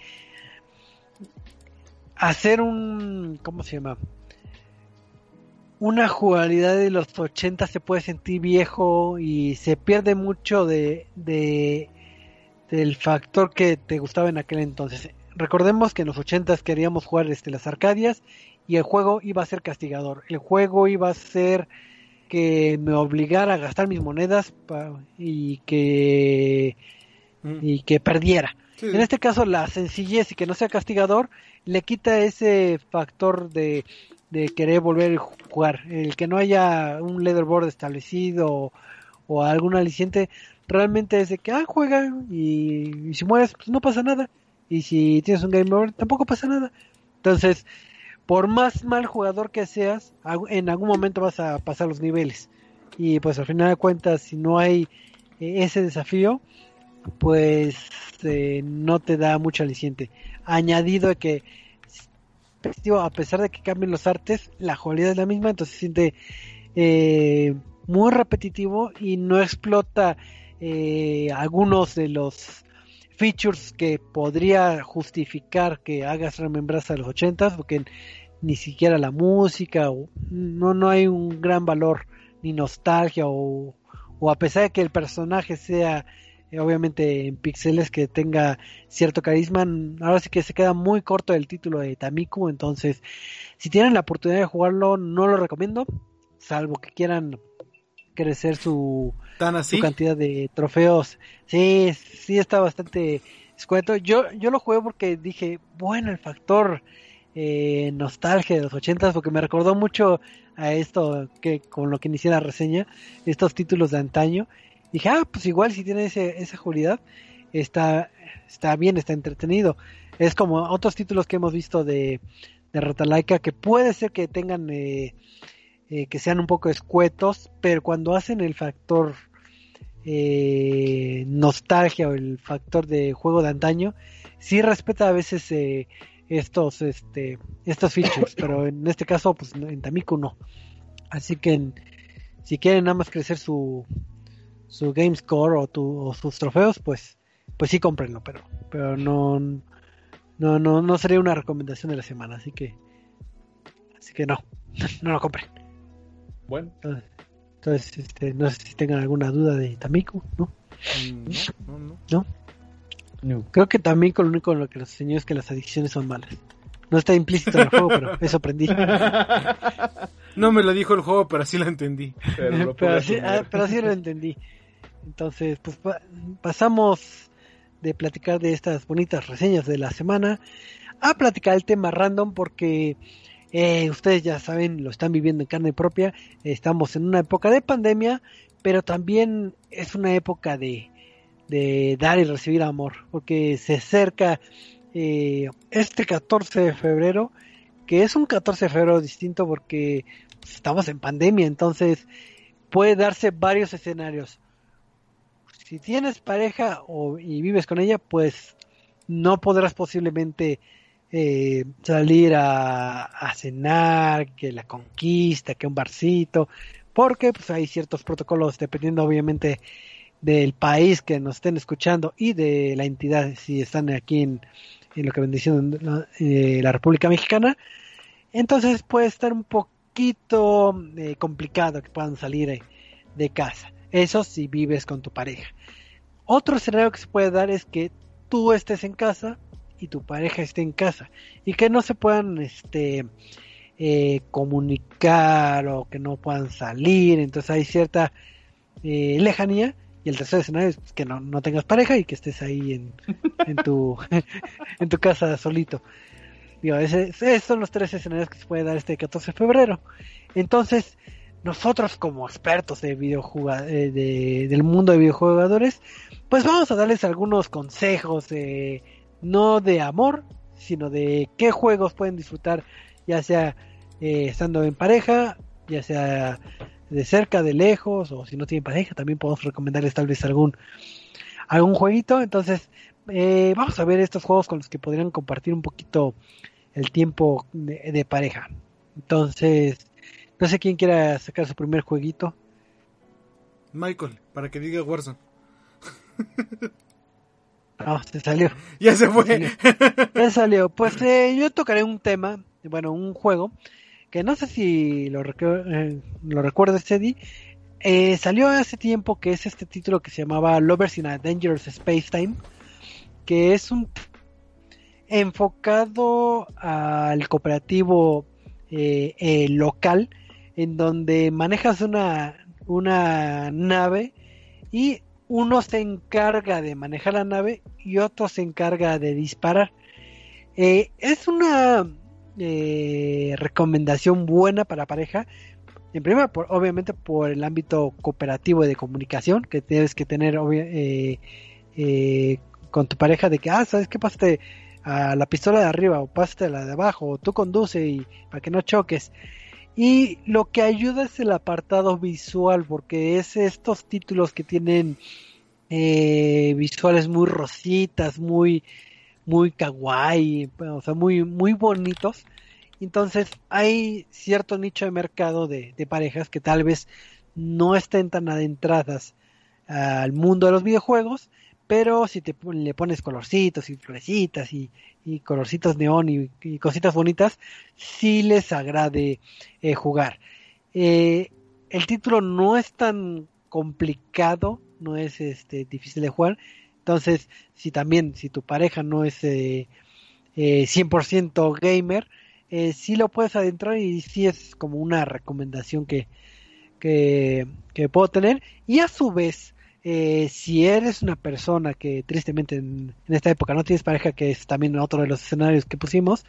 hacer un, ¿cómo se llama? Una jugabilidad de los 80 se puede sentir viejo y se pierde mucho de, de del factor que te gustaba en aquel entonces. Recordemos que en los 80 queríamos jugar este, las Arcadias y el juego iba a ser castigador. El juego iba a ser que me obligara a gastar mis monedas y que mm. y que perdiera. En este caso la sencillez y que no sea castigador le quita ese factor de, de querer volver a jugar. El que no haya un leaderboard establecido o, algún aliciente realmente es de que ah, juega y, si mueres pues no pasa nada. Y si tienes un game over tampoco pasa nada. Entonces, por más mal jugador que seas, en algún momento vas a pasar los niveles. Y pues al final de cuentas, si no hay eh, ese desafío, pues eh, no te da mucho aliciente. Añadido de que, a pesar de que cambien los artes, la jugabilidad es la misma, entonces se siente eh, muy repetitivo y no explota algunos de los features que podría justificar que hagas remembranza de los 80 porque ni siquiera la música, no, no hay un gran valor ni nostalgia o, o a pesar de que el personaje sea eh, obviamente en píxeles que tenga cierto carisma, ahora sí que se queda muy corto el título de Tamiku, entonces si tienen la oportunidad de jugarlo no lo recomiendo, salvo que quieran crecer su, su cantidad de trofeos. Sí, sí está bastante escueto. Yo, yo lo jugué porque dije, bueno, el factor eh, nostalgia de los ochentas porque me recordó mucho a esto que con lo que inicié la reseña, estos títulos de antaño. Dije, ah, pues igual si tiene ese, esa seguridad, está, está bien, está entretenido. Es como otros títulos que hemos visto de, de Rotalaika que puede ser que tengan, eh, eh, que sean un poco escuetos, pero cuando hacen el factor eh, nostalgia o el factor de juego de antaño, sí respeta a veces eh, estos este estos features, pero en este caso pues en Tamiku no. Así que si quieren nada más crecer su su game score o, sus trofeos, pues pues sí cómprenlo, pero pero no no no no sería una recomendación de la semana, así que así que no, no lo compren. Bueno. Entonces, este, no sé si tengan alguna duda de Tamiku, ¿no? Mm, no, no. ¿No? Creo que también con lo único lo que nos enseñó es que las adicciones son malas. No está implícito en el juego, pero eso aprendí. No me lo dijo el juego, pero así lo entendí. Pero, así, ah, lo entendí. Entonces, pues pasamos de platicar de estas bonitas reseñas de la semana a platicar el tema random porque eh, ustedes ya saben, lo están viviendo en carne propia. Estamos en una época de pandemia, pero también es una época de, de dar y recibir amor, porque se acerca eh, este 14 de febrero, que es un 14 de febrero distinto porque estamos en pandemia, entonces puede darse varios escenarios. Si tienes pareja o, y vives con ella, pues no podrás posiblemente eh, salir a, cenar, que la conquista, que un barcito, porque pues hay ciertos protocolos dependiendo obviamente del país que nos estén escuchando y de la entidad, si están aquí en, lo que bendición la, eh, la República Mexicana, entonces puede estar un poquito eh, complicado que puedan salir de casa. Eso si vives con tu pareja. Otro escenario que se puede dar es que tú estés en casa y tu pareja esté en casa y que no se puedan este comunicar o que no puedan salir entonces hay cierta lejanía Y el tercer escenario es que no, no tengas pareja y que estés ahí en, en, tu, en tu casa solito. Digo, ese, esos son los tres escenarios que se puede dar este 14 de febrero. Entonces, nosotros como expertos de eh, de, del mundo de videojugadores, pues vamos a darles algunos consejos, no de amor, sino de qué juegos pueden disfrutar, ya sea eh, estando en pareja, ya sea de cerca, de lejos, o si no tienen pareja, también podemos recomendarles tal vez algún, algún jueguito. Entonces, eh, vamos a ver estos juegos con los que podrían compartir un poquito el tiempo de, pareja. Entonces, no sé quién quiera sacar su primer jueguito. Michael, para que diga Warzone. No, se salió. Ya se fue. Ya salió. Pues eh, yo tocaré un tema, bueno, un juego que no sé si lo, eh, lo recuerdas, Eddie. Eh, salió hace tiempo que es este título que se llamaba Lovers in a Dangerous Space Time, que es un enfocado al cooperativo eh, local, en donde manejas una, una nave y uno se encarga de manejar la nave y otro se encarga de disparar. es una eh, recomendación buena para pareja. En primer, por, obviamente por el ámbito cooperativo de comunicación que tienes que tener eh, eh, con tu pareja de que, ah, ¿sabes qué? Pasaste a la pistola de arriba o pasaste a la de abajo o tú conduce y para que no choques. Y lo que ayuda es el apartado visual porque es estos títulos que tienen visuales muy rositas, muy muy kawaii, o sea, muy, muy bonitos. Entonces hay cierto nicho de mercado de, parejas que tal vez no estén tan adentradas al mundo de los videojuegos, pero si te le pones colorcitos y florecitas y, colorcitos neón y, cositas bonitas, sí les agrade eh, jugar. Eh, el título no es tan complicado, no es este difícil de jugar, entonces, si también, si tu pareja no es eh, 100% eh, gamer, sí lo puedes adentrar y sí es como una recomendación que, que, puedo tener. Y a su vez, eh, si eres una persona que tristemente en, esta época no tienes pareja, que es también otro de los escenarios que pusimos,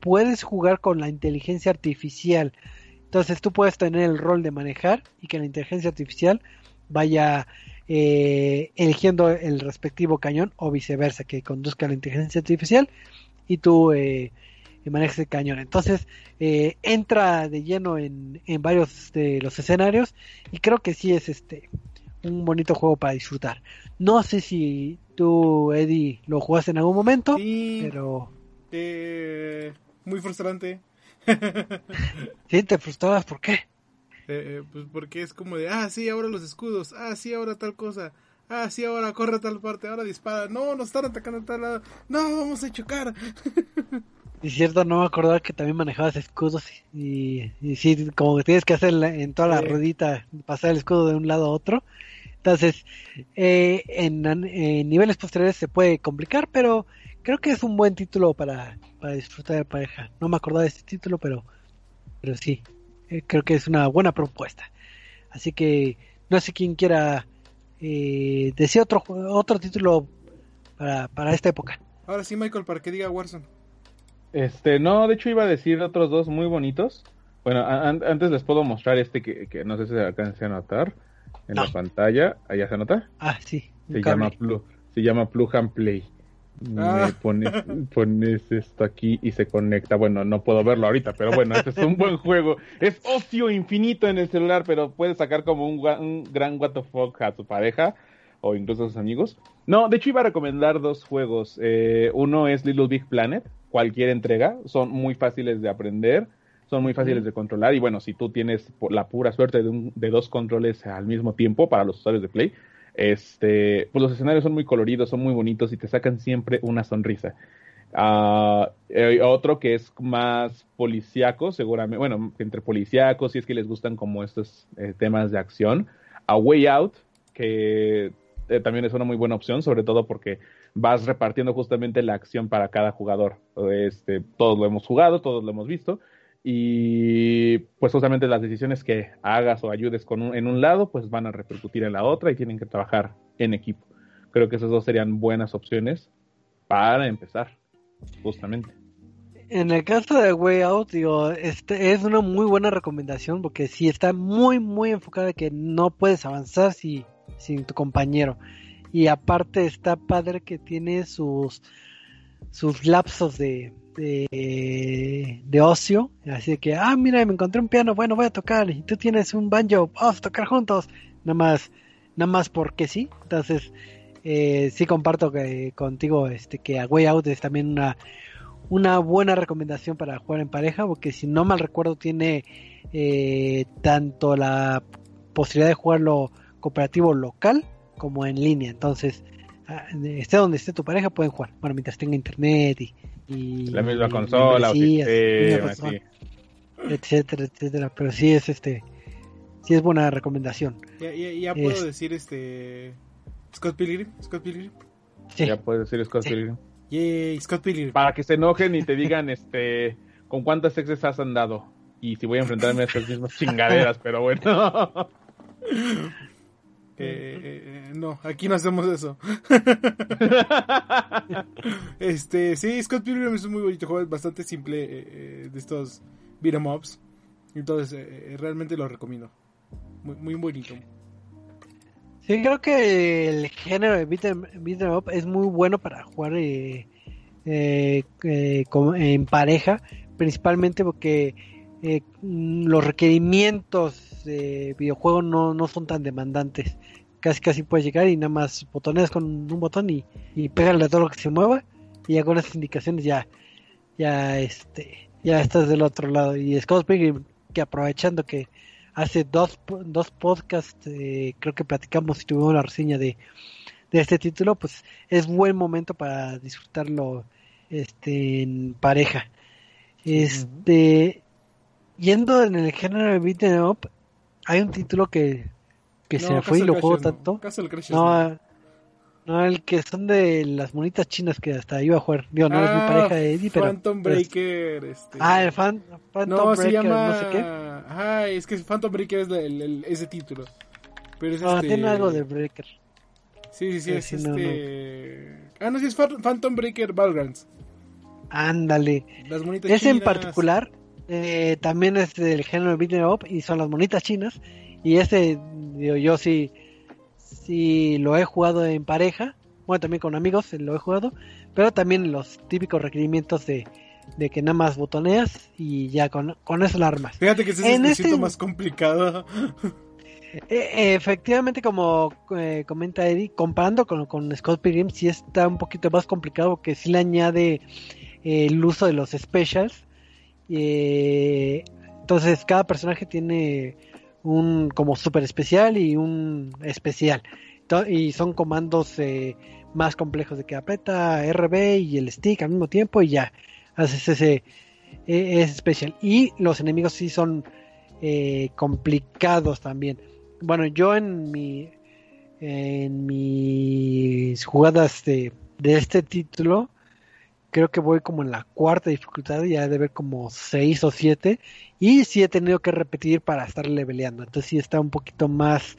puedes jugar con la inteligencia artificial. Entonces tú puedes tener el rol de manejar y que la inteligencia artificial vaya eh, eligiendo el respectivo cañón o viceversa, que conduzca la inteligencia artificial y tú eh, manejes el cañón. Entonces eh, entra de lleno en, en, varios de los escenarios y creo que sí es este un bonito juego para disfrutar. No sé si tú, Eddie, lo jugaste en algún momento, pero... Eh, muy frustrante. ¿Sí? ¿Te frustrabas? ¿Por qué? Eh, eh, pues porque es como de, ah, sí, ahora los escudos, ah, sí, ahora tal cosa, ah, sí, ahora corre a tal parte, ahora dispara, no, nos están atacando a tal lado, no, vamos a chocar. Y cierto, no me acordaba que también manejabas escudos y, y sí, como que tienes que hacer en toda la ruedita, pasar el escudo de un lado a otro. Entonces, eh, en, en, niveles posteriores se puede complicar, pero creo que es un buen título para, para disfrutar de pareja. No me acordaba de este título, pero, pero sí, eh, creo que es una buena propuesta. Así que no sé quién quiera eh, decir otro, otro título para, para esta época. Ahora sí, Michael, para que diga Warzone. Este, no, de hecho iba a decir otros dos muy bonitos. Bueno, antes les puedo mostrar este que, que no sé si se alcance a notar en la pantalla. ¿Allá se nota? Ah, sí. Se llama, se llama Plug and Play me ah. pones, pones esto aquí y se conecta. Bueno, no puedo verlo ahorita, pero bueno, este es un buen juego. Es ocio infinito en el celular, pero puedes sacar como un, gran what the fuck a tu pareja o incluso a sus amigos. No, de hecho iba a recomendar dos juegos. Eh, uno es Little Big Planet, cualquier entrega. Son muy fáciles de aprender, son muy fáciles de controlar. Y bueno, si tú tienes la pura suerte de, de dos controles al mismo tiempo para los usuarios de Play, este, pues los escenarios son muy coloridos, son muy bonitos y te sacan siempre una sonrisa. Ah, otro que es más policíaco, seguramente, bueno, entre policíacos, si es que les gustan como estos eh, temas de acción. A Way Out, que eh, también es una muy buena opción, sobre todo porque vas repartiendo justamente la acción para cada jugador. Este, todos lo hemos jugado, todos lo hemos visto. Y pues justamente las decisiones que hagas o ayudes con un- en un lado pues van a repercutir en la otra y tienen que trabajar en equipo. Creo que esas dos serían buenas opciones para empezar, justamente. En el caso de Way Out, digo, este es una muy buena recomendación porque sí está muy, muy enfocada que no puedes avanzar si, sin tu compañero. Y aparte está padre que tiene sus, sus lapsos de, de, de ocio. Así de que, ah, mira, me encontré un piano, bueno, voy a tocar. Y tú tienes un banjo, vamos a tocar juntos. Nada más, nada más porque sí. Entonces, eh, sí comparto que, contigo este que a Way Out es también una una buena recomendación para jugar en pareja, porque si no mal recuerdo tiene eh, tanto la posibilidad de jugarlo cooperativo local como en línea. Entonces, ah, esté donde esté tu pareja, pueden jugar. Bueno, mientras tenga internet y, y- La misma y consola consola, sí. etcétera, etcétera. Pero sí es este, sí es buena recomendación. Ya, ya, ya puedo Es- decir este. Scott Pilgrim. Scott Pilgrim. Sí. Ya puedes decir Scott Sí. Pilgrim. Yay, Scott Pilgrim. Para que se enojen y te digan este con cuántas exes has andado. Y si voy a enfrentarme a estas mismas chingaderas, pero bueno. Eh, no, aquí no hacemos eso. este, sí, Scott Pilgrim es un muy bonito juego, es bastante simple eh, eh, de estos beat'em ups. Entonces, eh, eh, realmente lo recomiendo. Muy, muy bonito. Sí, creo que el género de beat 'em beat 'em up es muy bueno para jugar eh, eh, eh, como en pareja, principalmente porque los requerimientos de videojuego no, no son tan demandantes. Casi casi puedes llegar y nada más botoneas con un botón y, y pégale a todo lo que se mueva y ya con esas indicaciones ya ya este ya estás del otro lado y Scott Pilgrim que aprovechando que hace dos, dos podcasts, eh, creo que platicamos y tuvimos la reseña de, de este título, pues es buen momento para disfrutarlo este, en pareja. Este, yendo en el género de beat 'em up, hay un título que, que se me fue y lo juego no. tanto. No. No, no, el que son de las monitas chinas que hasta iba a jugar. Digo, no es mi Ah, pareja de Eddie, pero. Phantom Breaker. Este... Ah, el fan, Phantom se Breaker, llama. no sé qué. Ay, es que Phantom Breaker es la- el- el- ese título. Pero es No, este... tiene algo de Breaker. Sí, sí, sí, es este. Ah, no, sí, es Phan- Phantom Breaker Battlegrounds. Ándale. Ese en chinas. particular eh, también es del género de beat'em up y son las monitas chinas. Y ese, digo, yo sí, sí lo he jugado en pareja. Bueno, también con amigos lo he jugado. Pero también los típicos requerimientos de, de que nada más botoneas y ya con, con eso la armas. Fíjate que ese es el este- más complicado. Eh, efectivamente, como eh, comenta Eddie, comparando con, con Scott Pilgrim, sí está un poquito más complicado porque sí le añade eh, el uso de los specials. Eh, entonces, cada personaje tiene un como super especial y un especial. Y son comandos eh, más complejos de que aprieta RB y el stick al mismo tiempo y ya haces ese, eh, ese especial. Y los enemigos sí son eh, complicados también. Bueno, yo en mi en mis jugadas de, de este título creo que voy como en la cuarta dificultad ya de ver como seis o siete. Y sí he tenido que repetir para estar leveleando. Entonces sí está un poquito más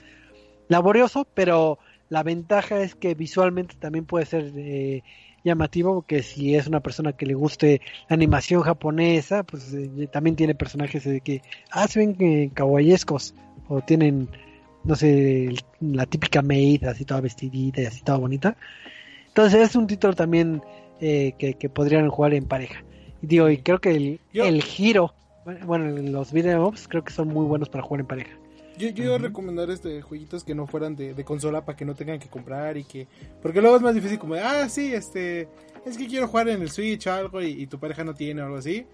laborioso pero la ventaja es que visualmente también puede ser eh, llamativo porque si es una persona que le guste la animación japonesa pues eh, también tiene personajes de que ah se ven eh, o tienen no sé la típica maid así toda vestidita y así toda bonita. Entonces es un título también eh, que, que podrían jugar en pareja y digo y creo que el, Yo- el giro bueno los ups creo que son muy buenos para jugar en pareja Yo, yo iba a recomendar este jueguitos que no fueran de, de consola para que no tengan que comprar y que. Porque luego es más difícil como de, ah, sí, este. Es que quiero jugar en el Switch o algo y, y tu pareja no tiene o algo así.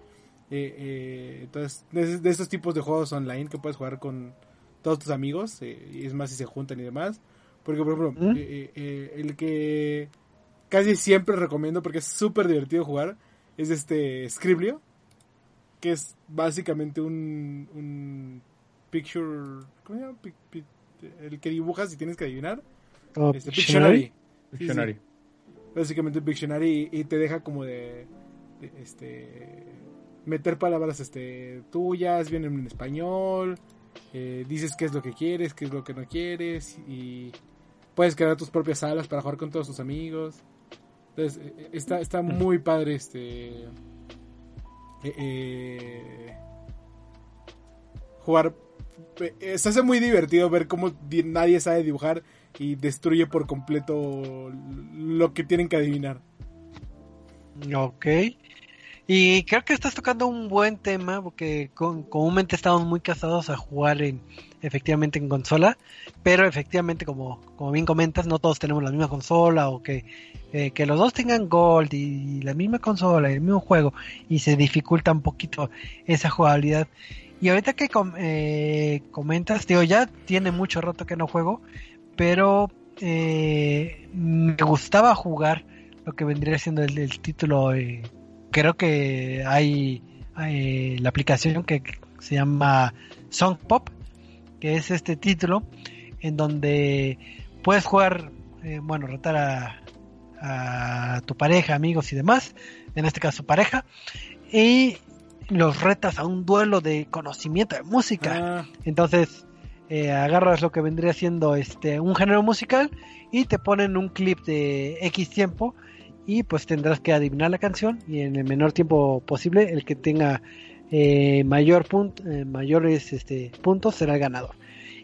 Eh, eh, entonces, de, de estos tipos de juegos online que puedes jugar con todos tus amigos, eh, y es más si se juntan y demás. Porque, por ejemplo, eh, el que casi siempre recomiendo porque es súper divertido jugar es este Scriblio, que es básicamente un, un picture. ¿Cómo se llama? Pic- pic- el que dibujas y tienes que adivinar. O Este, Pictionary. Pictionary. Sí, sí. Dictionary. Básicamente un Pictionary y, y te deja como de, de, este meter palabras este, tuyas, vienen en español, eh, dices qué es lo que quieres, qué es lo que no quieres y puedes crear tus propias salas para jugar con todos tus amigos. Entonces, eh, eh, está, está muy padre este... eh, jugar... se hace muy divertido ver cómo di- nadie sabe dibujar y destruye por completo lo que tienen que adivinar. Ok. Y creo que estás tocando un buen tema porque con- comúnmente estamos muy casados a jugar en efectivamente en consola, pero efectivamente como, como bien comentas, no todos tenemos la misma consola o que, eh, que los dos tengan Gold y la misma consola y el mismo juego y se dificulta un poquito esa jugabilidad. Y ahorita que com- eh, comentas, digo, ya tiene mucho rato que no juego, pero eh, me gustaba jugar lo que vendría siendo el, título. creo que hay, hay la aplicación que se llama Song Pop, que es este título en donde puedes jugar, eh, bueno, retar a, a tu pareja, amigos y demás, en este caso pareja, y los retas a un duelo de conocimiento de música. Ah, Entonces, eh, agarras lo que vendría siendo este un género musical y te ponen un clip de X tiempo y pues tendrás que adivinar la canción y en el menor tiempo posible el que tenga eh, mayor punto, eh, mayores este, puntos será el ganador.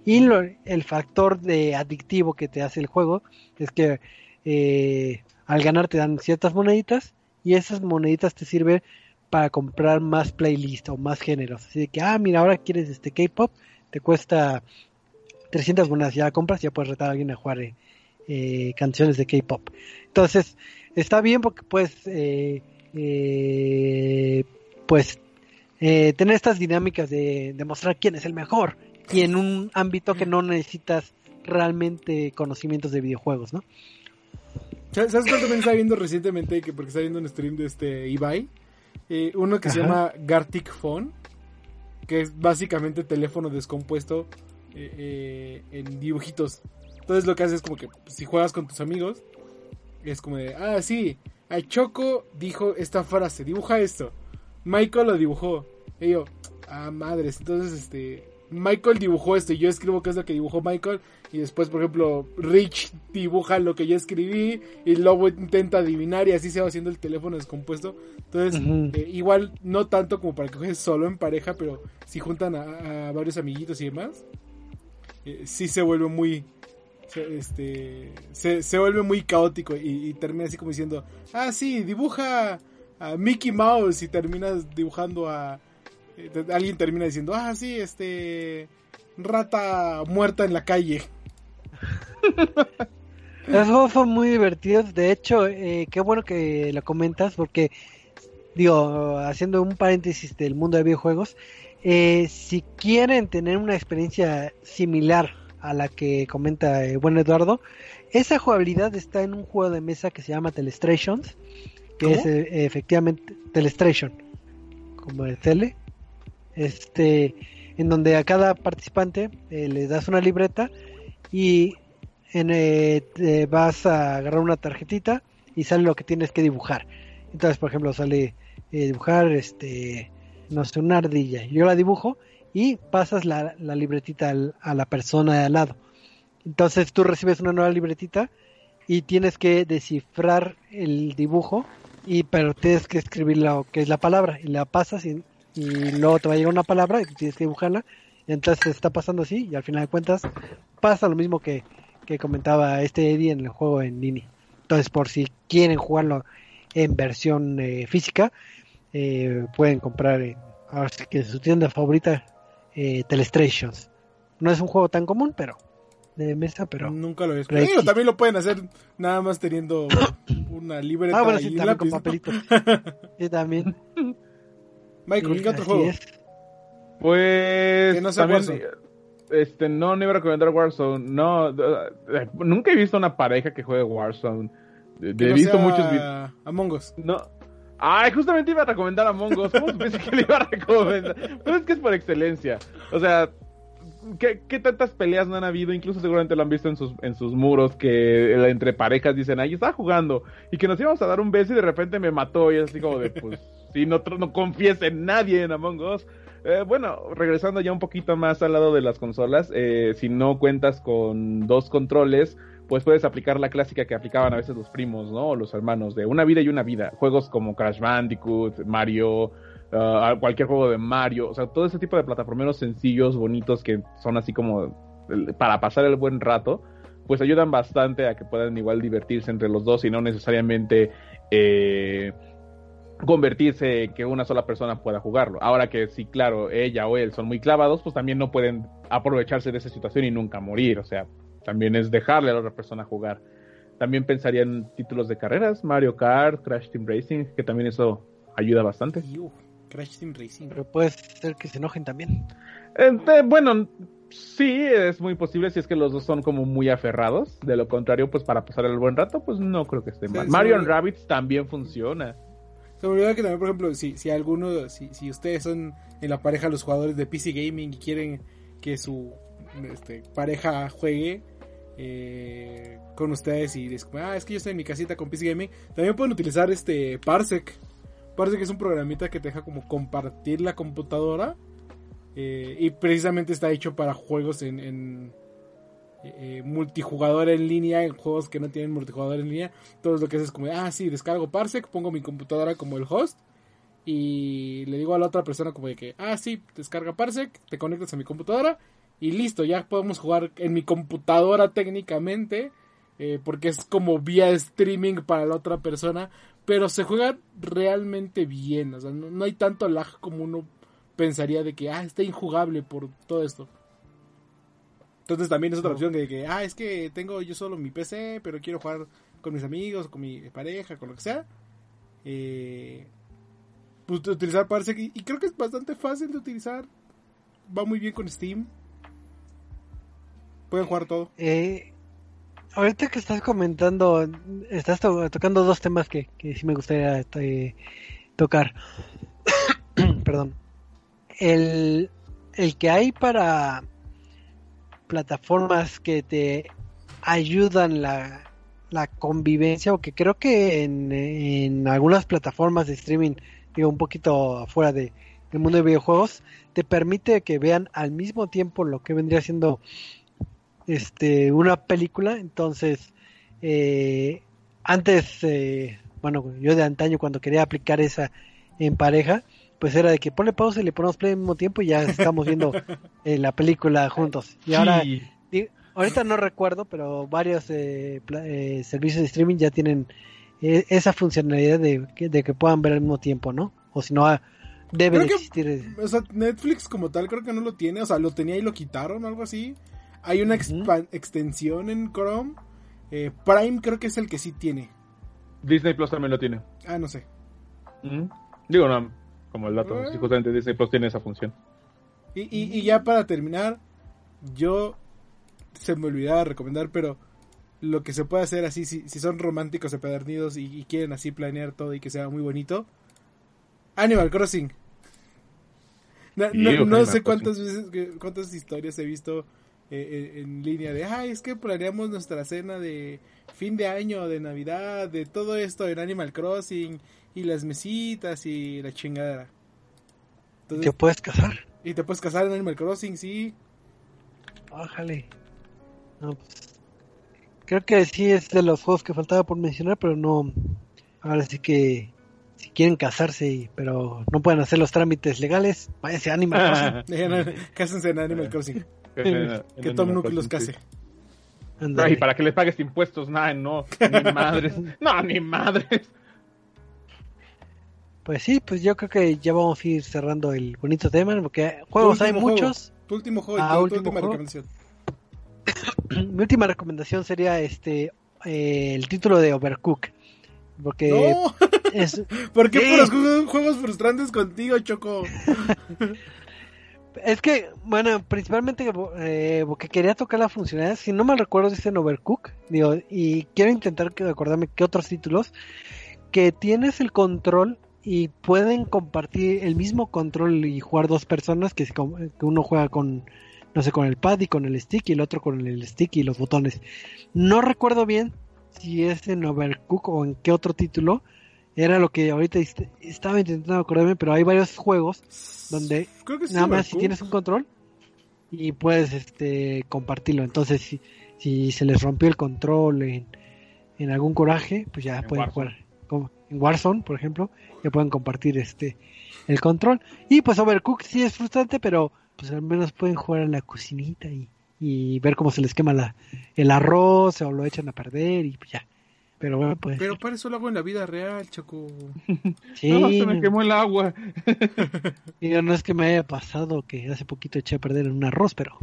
Y el factor de adictivo que te hace el juego es que eh, al ganar te dan ciertas moneditas y esas moneditas te sirven para comprar más playlists o más géneros. Así que, ah, mira, ahora quieres este K-pop, te cuesta 300 monedas, ya compras, ya puedes retar a alguien a jugar eh, canciones de K-pop. Entonces, está bien porque puedes, pues, eh, tener estas dinámicas de demostrar quién es el mejor y en un ámbito que no necesitas realmente conocimientos de videojuegos, ¿no? ¿Sabes cuál también estaba viendo recientemente? Que porque estaba viendo un stream de este Ibai. Eh, uno que se llama Gartic Phone. Que es básicamente teléfono descompuesto eh, eh, en dibujitos. Entonces lo que haces es como que pues, si juegas con tus amigos. Es como de, ah, sí, a Choco dijo esta frase, dibuja esto. Michael lo dibujó. Y yo, ah, madres. Entonces, este, Michael dibujó esto y yo escribo qué es lo que dibujó Michael. Y después, por ejemplo, Rich dibuja lo que yo escribí y luego intenta adivinar y así se va haciendo el teléfono descompuesto. Entonces, eh, igual no tanto como para que juegues solo en pareja, pero si juntan a, a varios amiguitos y demás, eh, sí se vuelve muy... se- Este, se, se vuelve muy caótico y, y termina así como diciendo, ah, sí, dibuja Mickey Mouse y terminas dibujando a... eh, alguien termina diciendo, ah, sí, este... Rata muerta en la calle. Los juegos son muy divertidos. De hecho, eh, qué bueno que lo comentas porque, digo, haciendo un paréntesis del mundo de videojuegos, eh, si quieren tener una experiencia similar a la que comenta el buen Eduardo, esa jugabilidad está en un juego de mesa que se llama Telestrations, que ¿Cómo? es eh, efectivamente Telestration, como el tele, este, en donde a cada participante eh, le das una libreta y en, eh, te vas a agarrar una tarjetita y sale lo que tienes que dibujar. Entonces, por ejemplo, sale eh, dibujar, este, no sé, una ardilla. Yo la dibujo y pasas la, la libretita al- a la persona de al lado. Entonces tú recibes una nueva libretita y tienes que descifrar el dibujo y pero tienes que escribir lo que es la palabra y la pasas y, luego te va a llegar una palabra y tienes que dibujarla y entonces está pasando así y al final de cuentas pasa lo mismo que, que comentaba este Eddie en el juego en línea. Entonces por si quieren jugarlo en versión eh, física eh, pueden comprar sí que su tienda favorita eh, Telestrations. No es un juego tan común pero de mesa pero Nunca lo he pero Digo, sí. también lo pueden hacer nada más teniendo una libreta Ah, bueno, y sí, un también con papelitos. Sí, también. Michael, Sí, ¿qué otro juego? es. Pues Que no sea también, Warzone. este, no, no iba a recomendar Warzone. No, eh, nunca he visto una pareja que juegue Warzone. De- Que he no visto sea muchos videos. Among Us. No. Ay, justamente iba a recomendar a Among Us. ¿Cómo supiste que le iba a recomendar? Pero es que es por excelencia. O sea, ¿qué, ¿qué, tantas peleas no han habido? Incluso seguramente lo han visto en sus, en sus muros, que entre parejas dicen, ahí está jugando, y que nos íbamos a dar un beso y de repente me mató, y es así como de, pues, si no, no confíes en nadie en Among Us. Eh, bueno, regresando ya un poquito más al lado de las consolas, eh, si no cuentas con dos controles, pues puedes aplicar la clásica que aplicaban a veces los primos, ¿no? O los hermanos, de una vida y una vida. Juegos como Crash Bandicoot, Mario, uh, cualquier juego de Mario, o sea, todo ese tipo de plataformeros sencillos, bonitos, que son así como para pasar el buen rato, pues ayudan bastante a que puedan igual divertirse entre los dos y no necesariamente eh, convertirse que una sola persona pueda jugarlo. Ahora que sí, claro, ella o él son muy clavados, pues también no pueden aprovecharse de esa situación y nunca morir, o sea, también es dejarle a la otra persona jugar. También pensaría en títulos de carreras, Mario Kart, Crash Team Racing, que también eso ayuda bastante. Crash Team Racing. Pero puede ser que se enojen también. Eh, bueno, sí, es muy posible si es que los dos son como muy aferrados. De lo contrario, pues para pasar el buen rato, pues no creo que esté mal. Mario and Rabbits también funciona. Se me olvidó que también, por ejemplo, si, si alguno, si, si ustedes son en la pareja los jugadores de PC Gaming y quieren que su este, pareja juegue eh, con ustedes y dicen, ah, es que yo estoy en mi casita con PC Gaming, también pueden utilizar este Parsec Parece que es un programita que te deja como compartir la computadora. Eh, y precisamente está hecho para juegos en, eh, multijugador en línea, en juegos que no tienen multijugador en línea. Todo lo que haces es como, ah, sí, descargo Parsec, pongo mi computadora como el host. Y le digo a la otra persona como de que, ah, sí, descarga Parsec, te conectas a mi computadora. Y listo, ya podemos jugar en mi computadora técnicamente. Eh, porque es como vía streaming para la otra persona pero se juega realmente bien, o sea, no, hay tanto lag como uno pensaría de que, ah, está injugable por todo esto. Entonces también es otra opción de que, ah, es que tengo yo solo mi PC, pero quiero jugar con mis amigos, con mi pareja, con lo que sea. Eh, pues utilizar Parsec y, y creo que es bastante fácil de utilizar. Va muy bien con Steam. Pueden jugar todo. Eh, ahorita que estás comentando, estás tocando dos temas que, que sí me gustaría este, tocar. Perdón. El, el que hay para plataformas que te ayudan la, la convivencia, o que creo que en, en, algunas plataformas de streaming, digo, un poquito afuera de, del mundo de videojuegos, te permite que vean al mismo tiempo lo que vendría siendo este, una película, entonces eh, antes, eh, bueno, yo de antaño cuando quería aplicar esa en pareja, pues era de que pone pausa y le ponemos play al mismo tiempo y ya estamos viendo eh, la película juntos. Y ahora, ahorita no recuerdo, pero varios servicios de streaming ya tienen esa funcionalidad de, de, que puedan ver al mismo tiempo, ¿no? O si no, ah, debe existir. o sea, Netflix como tal creo que no lo tiene, o sea, lo tenía y lo quitaron o algo así. Hay una extensión en Chrome. Eh, Prime creo que es el que sí tiene. Disney Plus también lo tiene. Ah, no sé. Digo, no, como el dato. Eh. justamente Disney Plus tiene esa función. Y, y, ya para terminar, yo se me olvidaba recomendar, pero lo que se puede hacer así, si, si son románticos empedernidos y, y, quieren así planear todo y que sea muy bonito, Animal Crossing. No, no sé cuántas veces, cuántas historias he visto eh, en línea de, ay, es que planeamos nuestra cena de fin de año, de Navidad, de todo esto en Animal Crossing y las mesitas y la chingadera. ¿Te puedes casar? Y te puedes casar en Animal Crossing, sí. Bájale. No, pues, creo que sí es de los juegos que faltaba por mencionar, pero no. Ahora sí que si quieren casarse, pero no pueden hacer los trámites legales, váyanse a Animal Crossing. Cásense en Animal Crossing que Tom Nook los case. y para que les pagues impuestos, nada, no, ni madres, no, ni madres. Pues sí, pues yo creo que ya vamos a ir cerrando el bonito tema, porque juegos hay muchos. Tu último juego, ah, tu, última recomendación. Mi última recomendación sería este eh, el título de Overcook. Porque no. es... ¿Por qué puros juegos frustrantes contigo, Choco? Es que, bueno, principalmente eh, porque quería tocar la funcionalidad, si no mal recuerdo, dice en Overcook, digo, y quiero intentar que acordarme qué otros títulos, que tienes el control y pueden compartir el mismo control y jugar dos personas, que, que uno juega con no sé, con el pad y con el stick y el otro con el stick y los botones. No recuerdo bien si es en Overcook o en qué otro título. Era lo que ahorita est- estaba intentando acordarme, pero hay varios juegos donde Creo que sí, nada más si tienes un control y puedes este compartirlo. Entonces, si, si se les rompió el control en, en algún coraje, pues ya En pueden Warzone. jugar. Como en Warzone, por ejemplo, ya pueden compartir este el control. Y pues Overcooked sí es frustrante, pero pues al menos pueden jugar en la cocinita y, y ver cómo se les quema la, el arroz o lo echan a perder y pues ya. Pero bueno, pues Pero para eso lo hago en la vida real, Choco. sí, No, se me quemó el agua. digo, no es que me haya pasado que hace poquito eché a perder un arroz, pero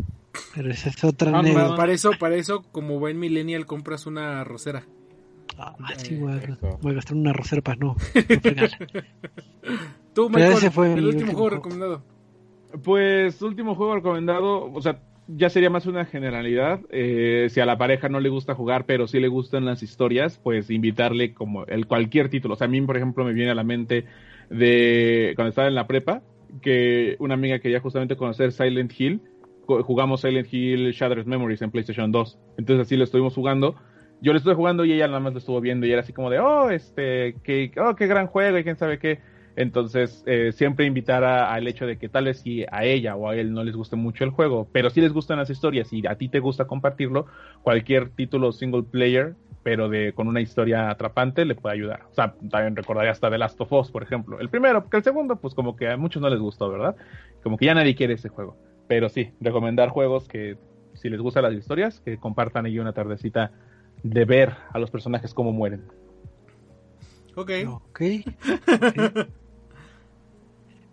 pero esa es otra Ah. Para eso, para eso, como buen millennial, compras una rosera. Ah, sí, voy a, voy a gastar una rosera para no, no. Tú, Michael, ese fue el último último juego. recomendado. Pues último juego recomendado, o sea, ya sería más una generalidad. Eh, si a la pareja no le gusta jugar, pero sí le gustan las historias, pues invitarle como el cualquier título. O sea, a mí, por ejemplo, me viene a la mente de cuando estaba en la prepa, que una amiga quería justamente conocer Silent Hill. Ju- Jugamos Silent Hill Shattered Memories en PlayStation 2. Entonces así lo estuvimos jugando. Yo lo estuve jugando y ella nada más lo estuvo viendo y era así como de, oh, este, que, oh, qué gran juego y quién sabe qué. Entonces, eh, siempre invitar a- al hecho de que tal vez si a ella o a él no les guste mucho el juego, pero sí les gustan las historias y a ti te gusta compartirlo, cualquier título single player, pero de con una historia atrapante, le puede ayudar. O sea, también recordaría hasta The Last of Us, por ejemplo. El primero, porque el segundo, pues como que a muchos no les gustó, ¿verdad? Como que ya nadie quiere ese juego. Pero sí, recomendar juegos que, si les gustan las historias, que compartan ahí una tardecita de ver a los personajes cómo mueren. Ok. Ok. ok.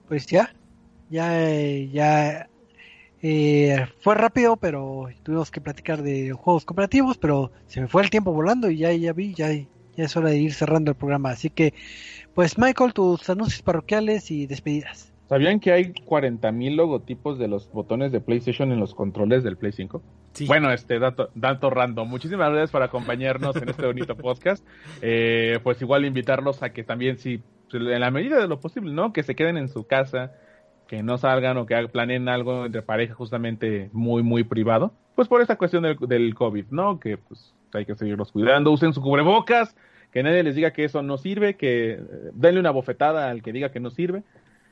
Pues ya, ya, eh, ya eh, fue rápido, pero tuvimos que platicar de juegos cooperativos, pero se me fue el tiempo volando y ya, ya vi, ya, ya es hora de ir cerrando el programa. Así que, pues Michael, tus anuncios parroquiales y despedidas. ¿Sabían que hay 40.000 logotipos de los botones de PlayStation en los controles del Play 5? Sí. Bueno, este dato, dato random. Muchísimas gracias por acompañarnos en este bonito podcast. Eh, pues igual invitarlos a que también, si en la medida de lo posible, ¿no? Que se queden en su casa, que no salgan o que planeen algo entre pareja justamente muy, muy privado. Pues por esta cuestión del, COVID, ¿no? Que pues hay que seguirlos cuidando, usen su cubrebocas, que nadie les diga que eso no sirve, que eh, denle una bofetada al que diga que no sirve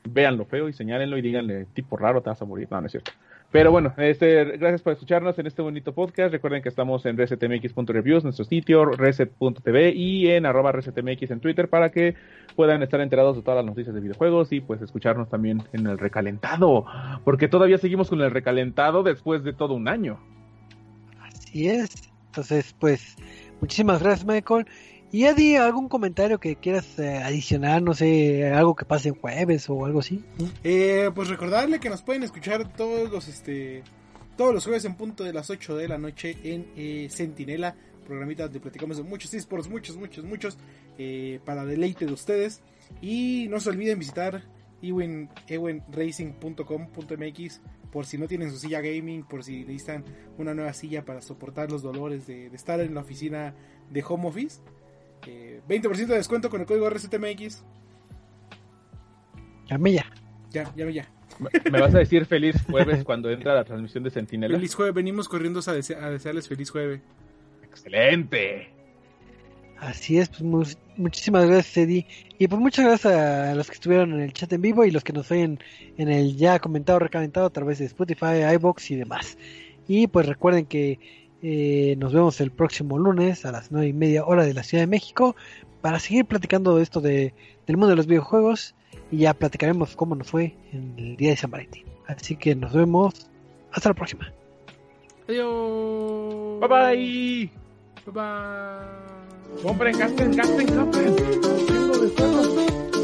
vean lo feo y señálenlo y díganle, tipo raro, te vas a morir. No, no es cierto. Pero bueno, este, gracias por escucharnos en este bonito podcast. Recuerden que estamos en resetmx.reviews, nuestro sitio, reset.tv y en arroba resetmx en Twitter para que puedan estar enterados de todas las noticias de videojuegos y pues escucharnos también en el recalentado, porque todavía seguimos con el recalentado después de todo un año. Así es. Entonces, pues, muchísimas gracias, Michael. Y Eddie, ¿algún comentario que quieras eh, adicionar? No sé, algo que pase jueves o algo así. Eh, pues recordarle que nos pueden escuchar todos los este todos los jueves en punto de las 8 de la noche en eh, Sentinela, programita donde platicamos de muchos esports, muchos, muchos, muchos, eh, para deleite de ustedes. Y no se olviden visitar ewenracing.com.mx por si no tienen su silla gaming, por si necesitan una nueva silla para soportar los dolores de, de estar en la oficina de home office. Eh, 20% de descuento con el código RCTMX. Llame ya. Ya, ya, ya. Me- Me vas a decir feliz jueves cuando entra la transmisión de Sentinela. Feliz jueves, venimos corriendo a, dese- a desearles feliz jueves. Excelente. Así es, pues mu- muchísimas gracias, Eddie. Y pues muchas gracias a los que estuvieron en el chat en vivo y los que nos oyen en el ya comentado, recalentado a través de Spotify, iBox y demás. Y pues recuerden que eh, nos vemos el próximo lunes a las nueve y media hora de la Ciudad de México para seguir platicando de esto de, del mundo de los videojuegos y ya platicaremos cómo nos fue en el día de San Valentín. Así que nos vemos. Hasta la próxima. Adiós. Bye bye. Bye bye. Compren, gasten, gasten, gasten.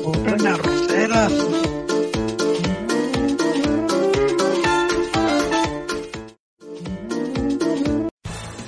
Compren arroceras.